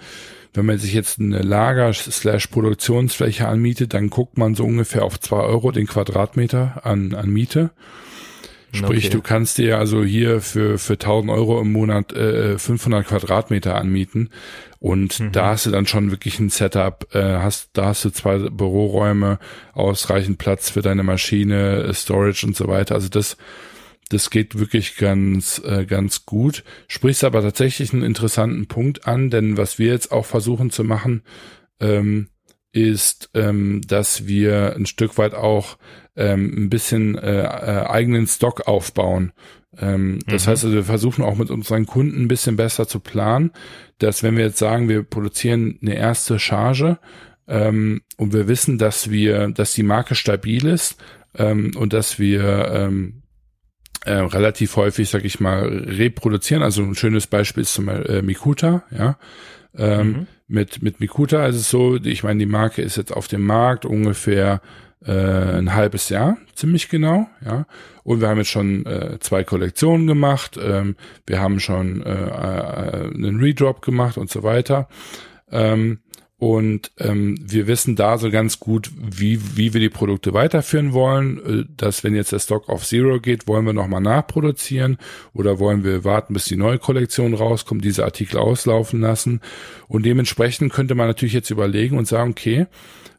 wenn man sich jetzt eine Lager-Produktionsfläche anmietet, dann guckt man so ungefähr auf zwei Euro den Quadratmeter an, an Miete. Sprich, okay. du kannst dir also hier für, für 1000 Euro im Monat äh, 500 Quadratmeter anmieten. Und mhm. da hast du dann schon wirklich ein Setup, äh, hast, da hast du zwei Büroräume, ausreichend Platz für deine Maschine, Storage und so weiter. Also das, das geht wirklich ganz, äh, ganz gut. Sprichst aber tatsächlich einen interessanten Punkt an, denn was wir jetzt auch versuchen zu machen, ähm, ist, ähm, dass wir ein Stück weit auch ähm, ein bisschen äh, äh, eigenen Stock aufbauen. Ähm, das mhm. heißt, also wir versuchen auch mit unseren Kunden ein bisschen besser zu planen, dass wenn wir jetzt sagen, wir produzieren eine erste Charge ähm, und wir wissen, dass wir, dass die Marke stabil ist ähm, und dass wir ähm, äh, relativ häufig, sag ich mal, reproduzieren. Also ein schönes Beispiel ist zum Beispiel äh, Mikuta, ja. Ähm, mhm. Mit mit Mikuta ist es so, ich meine, die Marke ist jetzt auf dem Markt ungefähr äh, ein halbes Jahr, ziemlich genau, ja. Und wir haben jetzt schon äh, zwei Kollektionen gemacht, ähm, wir haben schon äh, äh, einen Redrop gemacht und so weiter. Ähm, und ähm, wir wissen da so ganz gut, wie, wie wir die Produkte weiterführen wollen. Äh, dass wenn jetzt der Stock auf Zero geht, wollen wir nochmal nachproduzieren oder wollen wir warten, bis die neue Kollektion rauskommt, diese Artikel auslaufen lassen. Und dementsprechend könnte man natürlich jetzt überlegen und sagen, okay,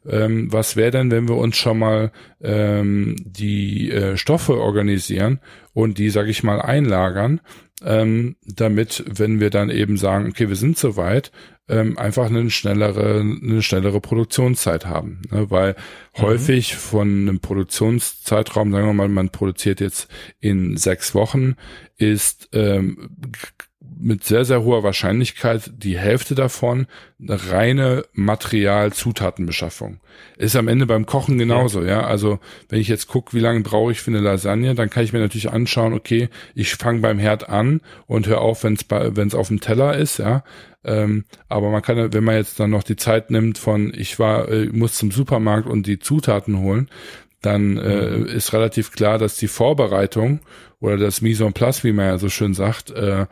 ähm, was wäre denn, wenn wir uns schon mal ähm, die äh, Stoffe organisieren und die, sage ich mal, einlagern, ähm, damit, wenn wir dann eben sagen, okay, wir sind soweit, ähm, einfach eine schnellere, eine schnellere Produktionszeit haben. Ne? Weil mhm. häufig von einem Produktionszeitraum, sagen wir mal, man produziert jetzt in sechs Wochen, ist ähm, mit sehr, sehr hoher Wahrscheinlichkeit die Hälfte davon eine reine Material-Zutatenbeschaffung. Ist am Ende beim Kochen genauso, ja. ja? Also wenn ich jetzt gucke, wie lange brauche ich für eine Lasagne, dann kann ich mir natürlich anschauen, okay, ich fange beim Herd an und höre auf, wenn es auf dem Teller ist, ja. Ähm, aber man kann, wenn man jetzt dann noch die Zeit nimmt von, ich war, äh, muss zum Supermarkt und die Zutaten holen, dann äh, mhm. ist relativ klar, dass die Vorbereitung oder das Mise en place, wie man ja so schön sagt, äh,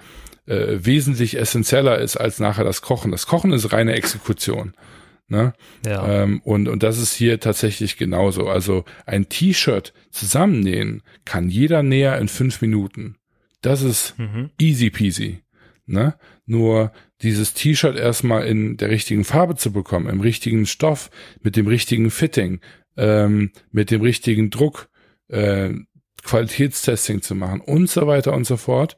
äh, wesentlich essentieller ist als nachher das Kochen. Das Kochen ist reine Exekution. Ne? Ja. Ähm, und, und das ist hier tatsächlich genauso. Also ein T-Shirt zusammennähen kann jeder Näher in fünf Minuten. Das ist mhm. easy peasy. Ne? Nur dieses T-Shirt erstmal in der richtigen Farbe zu bekommen, im richtigen Stoff, mit dem richtigen Fitting, ähm, mit dem richtigen Druck, äh, Qualitätstesting zu machen und so weiter und so fort.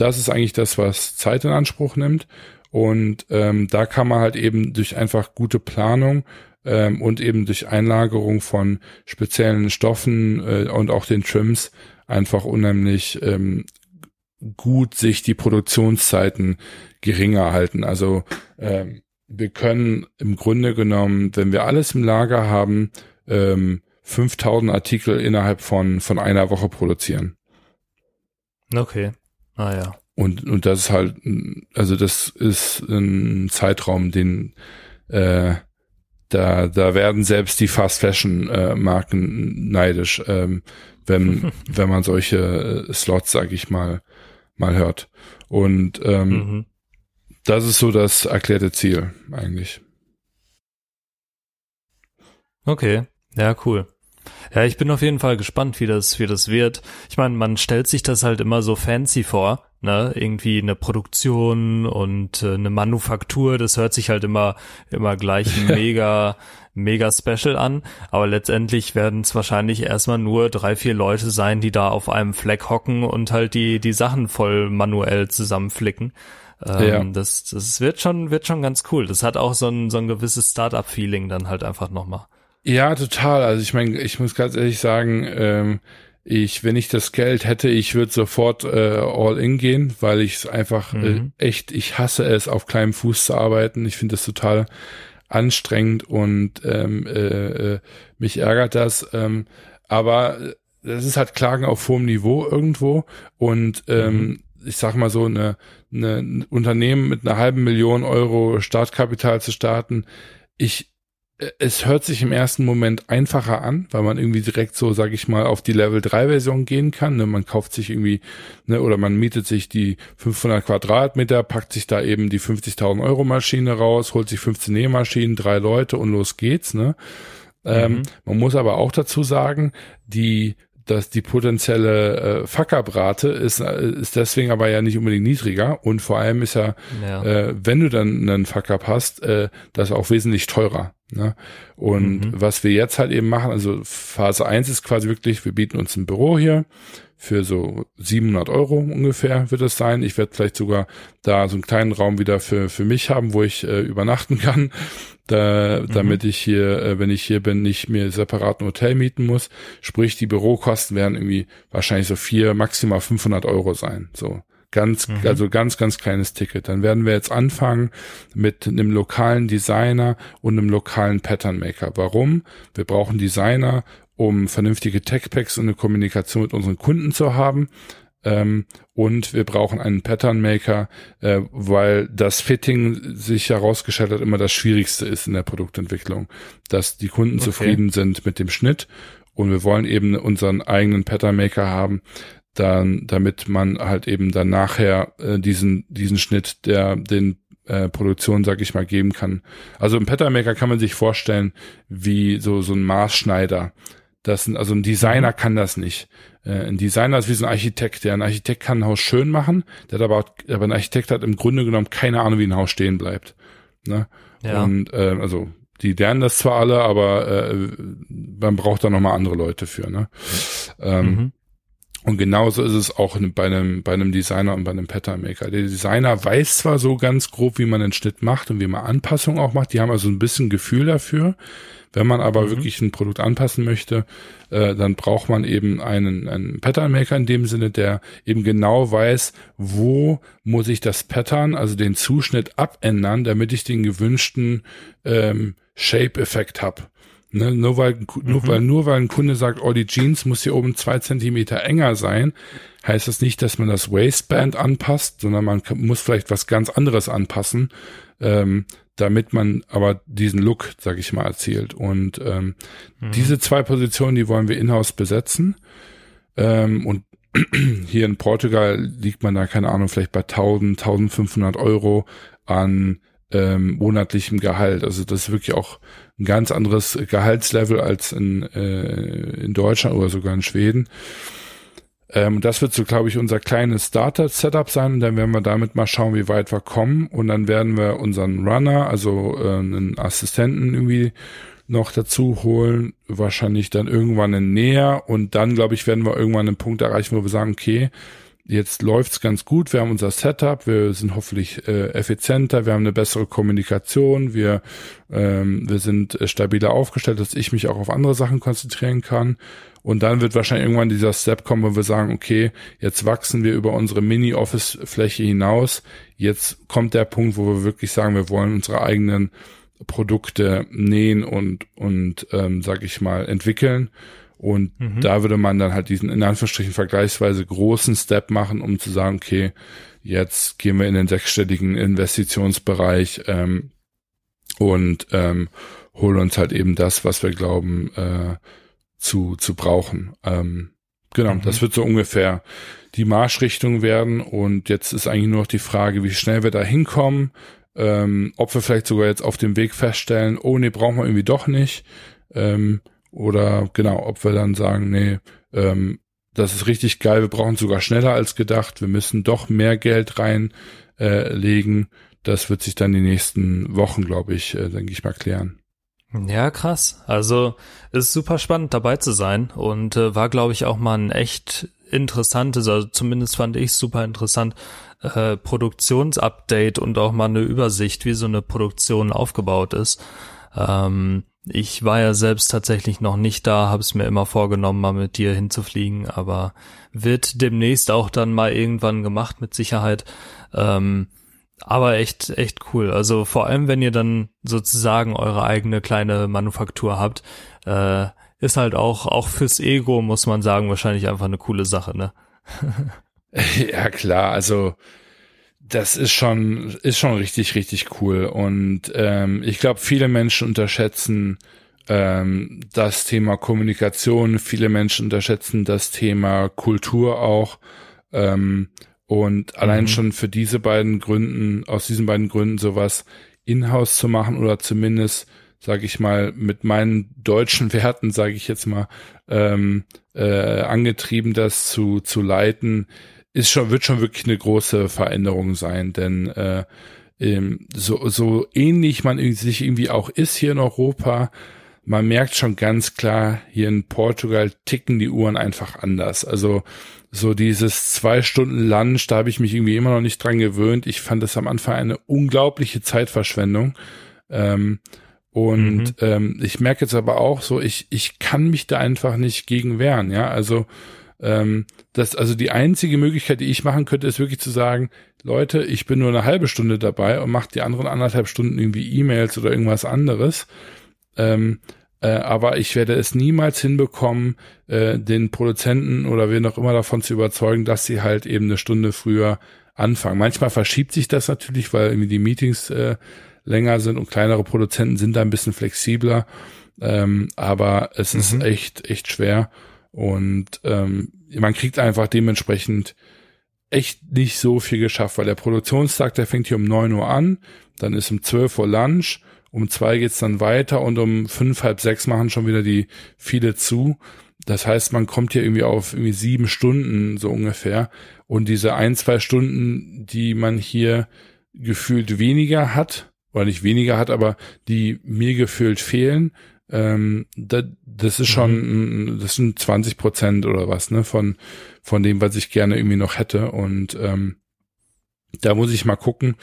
Das ist eigentlich das, was Zeit in Anspruch nimmt. Und ähm, da kann man halt eben durch einfach gute Planung ähm, und eben durch Einlagerung von speziellen Stoffen äh, und auch den Trims einfach unheimlich ähm, gut sich die Produktionszeiten geringer halten. Also ähm, wir können im Grunde genommen, wenn wir alles im Lager haben, ähm, 5000 Artikel innerhalb von, von einer Woche produzieren. Okay. Ah ja. Und, und das ist halt, also das ist ein Zeitraum, den äh, da, da werden selbst die Fast Fashion äh, Marken neidisch, ähm, wenn, wenn man solche äh, Slots, sag ich mal, mal hört. Und ähm, mhm. das ist so das erklärte Ziel eigentlich. Okay, ja, cool. Ja, ich bin auf jeden Fall gespannt, wie das, wie das wird. Ich meine, man stellt sich das halt immer so fancy vor, ne? Irgendwie eine Produktion und äh, eine Manufaktur, das hört sich halt immer, immer gleich mega, mega special an. Aber letztendlich werden es wahrscheinlich erstmal nur drei, vier Leute sein, die da auf einem Fleck hocken und halt die, die Sachen voll manuell zusammenflicken. Ähm, ja. das, das wird schon, wird schon ganz cool. Das hat auch so ein, so ein gewisses Startup-Feeling dann halt einfach nochmal. Ja, total. Also ich meine, ich muss ganz ehrlich sagen, ähm, ich, wenn ich das Geld hätte, ich würde sofort äh, all in gehen, weil ich es einfach mhm. äh, echt, ich hasse es, auf kleinem Fuß zu arbeiten. Ich finde das total anstrengend und ähm, äh, äh, mich ärgert das. Ähm, aber das ist halt Klagen auf hohem Niveau irgendwo und ähm, mhm. ich sag mal so, eine, eine ein Unternehmen mit einer halben Million Euro Startkapital zu starten, ich es hört sich im ersten Moment einfacher an, weil man irgendwie direkt so, sag ich mal, auf die Level 3 Version gehen kann. Ne? Man kauft sich irgendwie, ne, oder man mietet sich die 500 Quadratmeter, packt sich da eben die 50.000 Euro Maschine raus, holt sich 15 Nähmaschinen, drei Leute und los geht's. Ne? Ähm, mhm. man muss aber auch dazu sagen, die dass die potenzielle äh, Fuck-up-Rate ist, äh, ist deswegen aber ja nicht unbedingt niedriger und vor allem ist ja, ja. Äh, wenn du dann einen Fuck-up hast, äh, das auch wesentlich teurer. Ne? Und mhm. was wir jetzt halt eben machen, also Phase 1 ist quasi wirklich, wir bieten uns ein Büro hier für so 700 Euro ungefähr wird es sein. Ich werde vielleicht sogar da so einen kleinen Raum wieder für, für mich haben, wo ich äh, übernachten kann, da, mhm. damit ich hier, äh, wenn ich hier bin, nicht mir separat ein Hotel mieten muss. Sprich, die Bürokosten werden irgendwie wahrscheinlich so vier, maximal 500 Euro sein. So. Ganz, mhm. also ganz, ganz kleines Ticket. Dann werden wir jetzt anfangen mit einem lokalen Designer und einem lokalen Pattern Maker. Warum? Wir brauchen Designer, um vernünftige Tech-Packs und eine Kommunikation mit unseren Kunden zu haben. Ähm, und wir brauchen einen Pattern Maker, äh, weil das Fitting sich herausgestellt hat, immer das Schwierigste ist in der Produktentwicklung, dass die Kunden okay. zufrieden sind mit dem Schnitt und wir wollen eben unseren eigenen Pattern Maker haben, dann, damit man halt eben dann nachher äh, diesen, diesen Schnitt, der den äh, Produktion, sag ich mal, geben kann. Also im Pattern Maker kann man sich vorstellen, wie so, so ein Maßschneider. Das, sind, also ein Designer mhm. kann das nicht. Äh, ein Designer ist wie so ein Architekt. Der ein Architekt kann ein Haus schön machen, der hat aber, aber ein Architekt hat im Grunde genommen keine Ahnung, wie ein Haus stehen bleibt. Ne? Ja. Und äh, also die lernen das zwar alle, aber äh, man braucht da nochmal andere Leute für. Ne? Ähm, mhm. Und genauso ist es auch bei einem, bei einem Designer und bei einem Pattern Maker. Der Designer weiß zwar so ganz grob, wie man einen Schnitt macht und wie man Anpassungen auch macht. Die haben also ein bisschen Gefühl dafür. Wenn man aber mhm. wirklich ein Produkt anpassen möchte, äh, dann braucht man eben einen, einen Pattern Maker in dem Sinne, der eben genau weiß, wo muss ich das Pattern, also den Zuschnitt abändern, damit ich den gewünschten ähm, Shape-Effekt habe. Ne, nur weil, nur mhm. weil, nur weil ein Kunde sagt, oh, die Jeans muss hier oben zwei Zentimeter enger sein, heißt das nicht, dass man das Waistband anpasst, sondern man muss vielleicht was ganz anderes anpassen, ähm, damit man aber diesen Look, sag ich mal, erzielt. Und ähm, mhm. diese zwei Positionen, die wollen wir in-house besetzen. Ähm, und hier in Portugal liegt man da, keine Ahnung, vielleicht bei 1000, 1500 Euro an ähm, monatlichem Gehalt. Also das ist wirklich auch ein ganz anderes Gehaltslevel als in, äh, in Deutschland oder sogar in Schweden. Ähm, das wird so, glaube ich, unser kleines Starter-Setup sein. Und dann werden wir damit mal schauen, wie weit wir kommen. Und dann werden wir unseren Runner, also äh, einen Assistenten irgendwie noch dazu holen. Wahrscheinlich dann irgendwann einen Näher. Und dann, glaube ich, werden wir irgendwann einen Punkt erreichen, wo wir sagen, okay, jetzt läuft's ganz gut, wir haben unser Setup, wir sind hoffentlich äh, effizienter, wir haben eine bessere Kommunikation, wir, ähm, wir sind äh, stabiler aufgestellt, dass ich mich auch auf andere Sachen konzentrieren kann. Und dann wird wahrscheinlich irgendwann dieser Step kommen, wo wir sagen, okay, jetzt wachsen wir über unsere Mini-Office-Fläche hinaus. Jetzt kommt der Punkt, wo wir wirklich sagen, wir wollen unsere eigenen Produkte nähen und, und ähm, sag ich mal, entwickeln. Und mhm. da würde man dann halt diesen in Anführungsstrichen vergleichsweise großen Step machen, um zu sagen, okay, jetzt gehen wir in den sechsstelligen Investitionsbereich ähm, und ähm, holen uns halt eben das, was wir glauben äh, zu, zu brauchen. Ähm, genau, mhm. das wird so ungefähr die Marschrichtung werden. Und jetzt ist eigentlich nur noch die Frage, wie schnell wir da hinkommen ähm, ob wir vielleicht sogar jetzt auf dem Weg feststellen, oh nee, brauchen wir irgendwie doch nicht. Ähm, oder genau, ob wir dann sagen, nee, ähm, das ist richtig geil, wir brauchen sogar schneller als gedacht, wir müssen doch mehr Geld reinlegen. Äh, das wird sich dann die nächsten Wochen, glaube ich, äh, denke ich mal klären. Ja, krass. Also ist super spannend dabei zu sein und äh, war, glaube ich, auch mal ein echt interessantes, also zumindest fand ich super interessant, äh, Produktionsupdate und auch mal eine Übersicht, wie so eine Produktion aufgebaut ist. Ähm, ich war ja selbst tatsächlich noch nicht da, habe es mir immer vorgenommen, mal mit dir hinzufliegen, aber wird demnächst auch dann mal irgendwann gemacht, mit Sicherheit. Ähm, aber echt, echt cool. Also vor allem, wenn ihr dann sozusagen eure eigene kleine Manufaktur habt, äh, ist halt auch, auch fürs Ego, muss man sagen, wahrscheinlich einfach eine coole Sache, ne? ja, klar, also das ist schon, ist schon richtig, richtig cool. Und ähm, ich glaube, viele Menschen unterschätzen ähm, das Thema Kommunikation, viele Menschen unterschätzen das Thema Kultur auch. Ähm, und allein mhm. schon für diese beiden Gründen, aus diesen beiden Gründen sowas in-house zu machen oder zumindest, sage ich mal, mit meinen deutschen Werten, sage ich jetzt mal, ähm, äh, angetrieben, das zu, zu leiten, ist schon, wird schon wirklich eine große Veränderung sein, denn äh, ähm, so, so ähnlich man sich irgendwie auch ist hier in Europa, man merkt schon ganz klar, hier in Portugal ticken die Uhren einfach anders. Also so dieses zwei Stunden Lunch, da habe ich mich irgendwie immer noch nicht dran gewöhnt. Ich fand das am Anfang eine unglaubliche Zeitverschwendung. Ähm, und mhm. ähm, ich merke jetzt aber auch so, ich, ich kann mich da einfach nicht gegen wehren, ja. Also ähm, das, also die einzige Möglichkeit, die ich machen könnte, ist wirklich zu sagen, Leute, ich bin nur eine halbe Stunde dabei und mache die anderen anderthalb Stunden irgendwie E-Mails oder irgendwas anderes. Ähm, äh, aber ich werde es niemals hinbekommen, äh, den Produzenten oder wen auch immer davon zu überzeugen, dass sie halt eben eine Stunde früher anfangen. Manchmal verschiebt sich das natürlich, weil irgendwie die Meetings äh, länger sind und kleinere Produzenten sind da ein bisschen flexibler. Ähm, aber es mhm. ist echt, echt schwer. Und ähm, man kriegt einfach dementsprechend echt nicht so viel geschafft, weil der Produktionstag, der fängt hier um neun Uhr an, dann ist um zwölf Uhr Lunch, um zwei geht's dann weiter und um fünf, halb sechs machen schon wieder die viele zu. Das heißt, man kommt hier irgendwie auf irgendwie sieben Stunden so ungefähr. Und diese ein, zwei Stunden, die man hier gefühlt weniger hat, oder nicht weniger hat, aber die mir gefühlt fehlen, ähm, da, das ist schon, mhm. das sind 20 Prozent oder was, ne, von, von dem, was ich gerne irgendwie noch hätte. Und ähm, da muss ich mal gucken,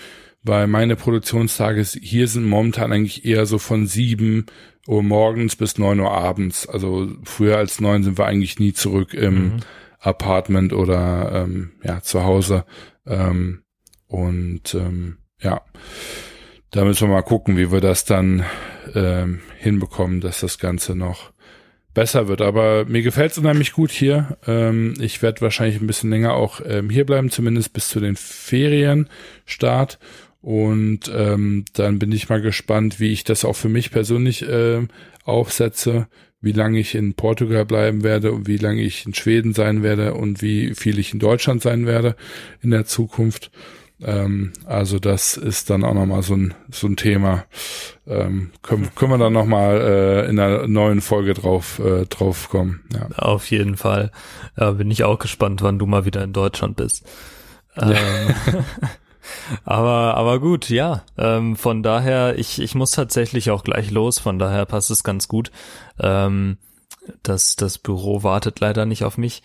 weil meine Produktionstage hier sind momentan eigentlich eher so von sieben Uhr morgens bis neun Uhr abends. Also früher als neun sind wir eigentlich nie zurück im mhm. Apartment oder ähm, ja zu Hause. Ähm, und ähm, ja, da müssen wir mal gucken, wie wir das dann ähm, hinbekommen, dass das Ganze noch besser wird. Aber mir gefällt es unheimlich gut hier. Ähm, ich werde wahrscheinlich ein bisschen länger auch ähm, hier bleiben, zumindest bis zu den Ferienstart. Und ähm, dann bin ich mal gespannt, wie ich das auch für mich persönlich äh, aufsetze, wie lange ich in Portugal bleiben werde und wie lange ich in Schweden sein werde und wie viel ich in Deutschland sein werde in der Zukunft. Ähm, also das ist dann auch nochmal so ein, so ein Thema. Ähm, können, können wir dann nochmal äh, in einer neuen Folge drauf, äh, drauf kommen. Ja. Auf jeden Fall. Ja, bin ich auch gespannt, wann du mal wieder in Deutschland bist. Ähm, aber, aber gut, ja. Ähm, von daher, ich, ich muss tatsächlich auch gleich los, von daher passt es ganz gut. Ähm, das, das Büro wartet leider nicht auf mich.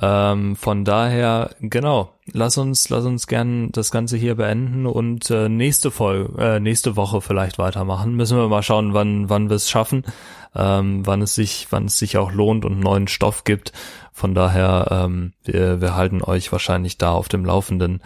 Ähm, von daher, genau, lass uns, lass uns gern das Ganze hier beenden und äh, nächste Folge, äh, nächste Woche vielleicht weitermachen. Müssen wir mal schauen, wann, wann wir es schaffen, ähm, wann es sich, wann es sich auch lohnt und neuen Stoff gibt. Von daher, ähm, wir, wir halten euch wahrscheinlich da auf dem Laufenden.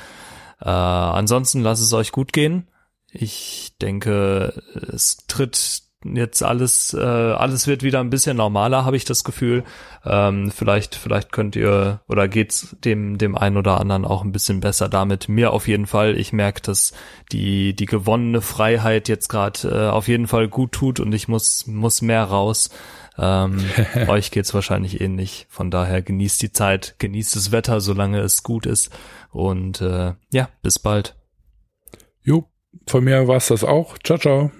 Äh, ansonsten lasst es euch gut gehen. Ich denke, es tritt jetzt alles, äh, alles wird wieder ein bisschen normaler, habe ich das Gefühl. Ähm, vielleicht, vielleicht könnt ihr oder geht's dem, dem einen oder anderen auch ein bisschen besser damit. Mir auf jeden Fall. Ich merke, dass die, die gewonnene Freiheit jetzt gerade äh, auf jeden Fall gut tut und ich muss, muss mehr raus. Ähm, euch geht's wahrscheinlich ähnlich. Von daher genießt die Zeit, genießt das Wetter, solange es gut ist. Und äh, ja, bis bald. Jo, von mir war's das auch. Ciao, ciao.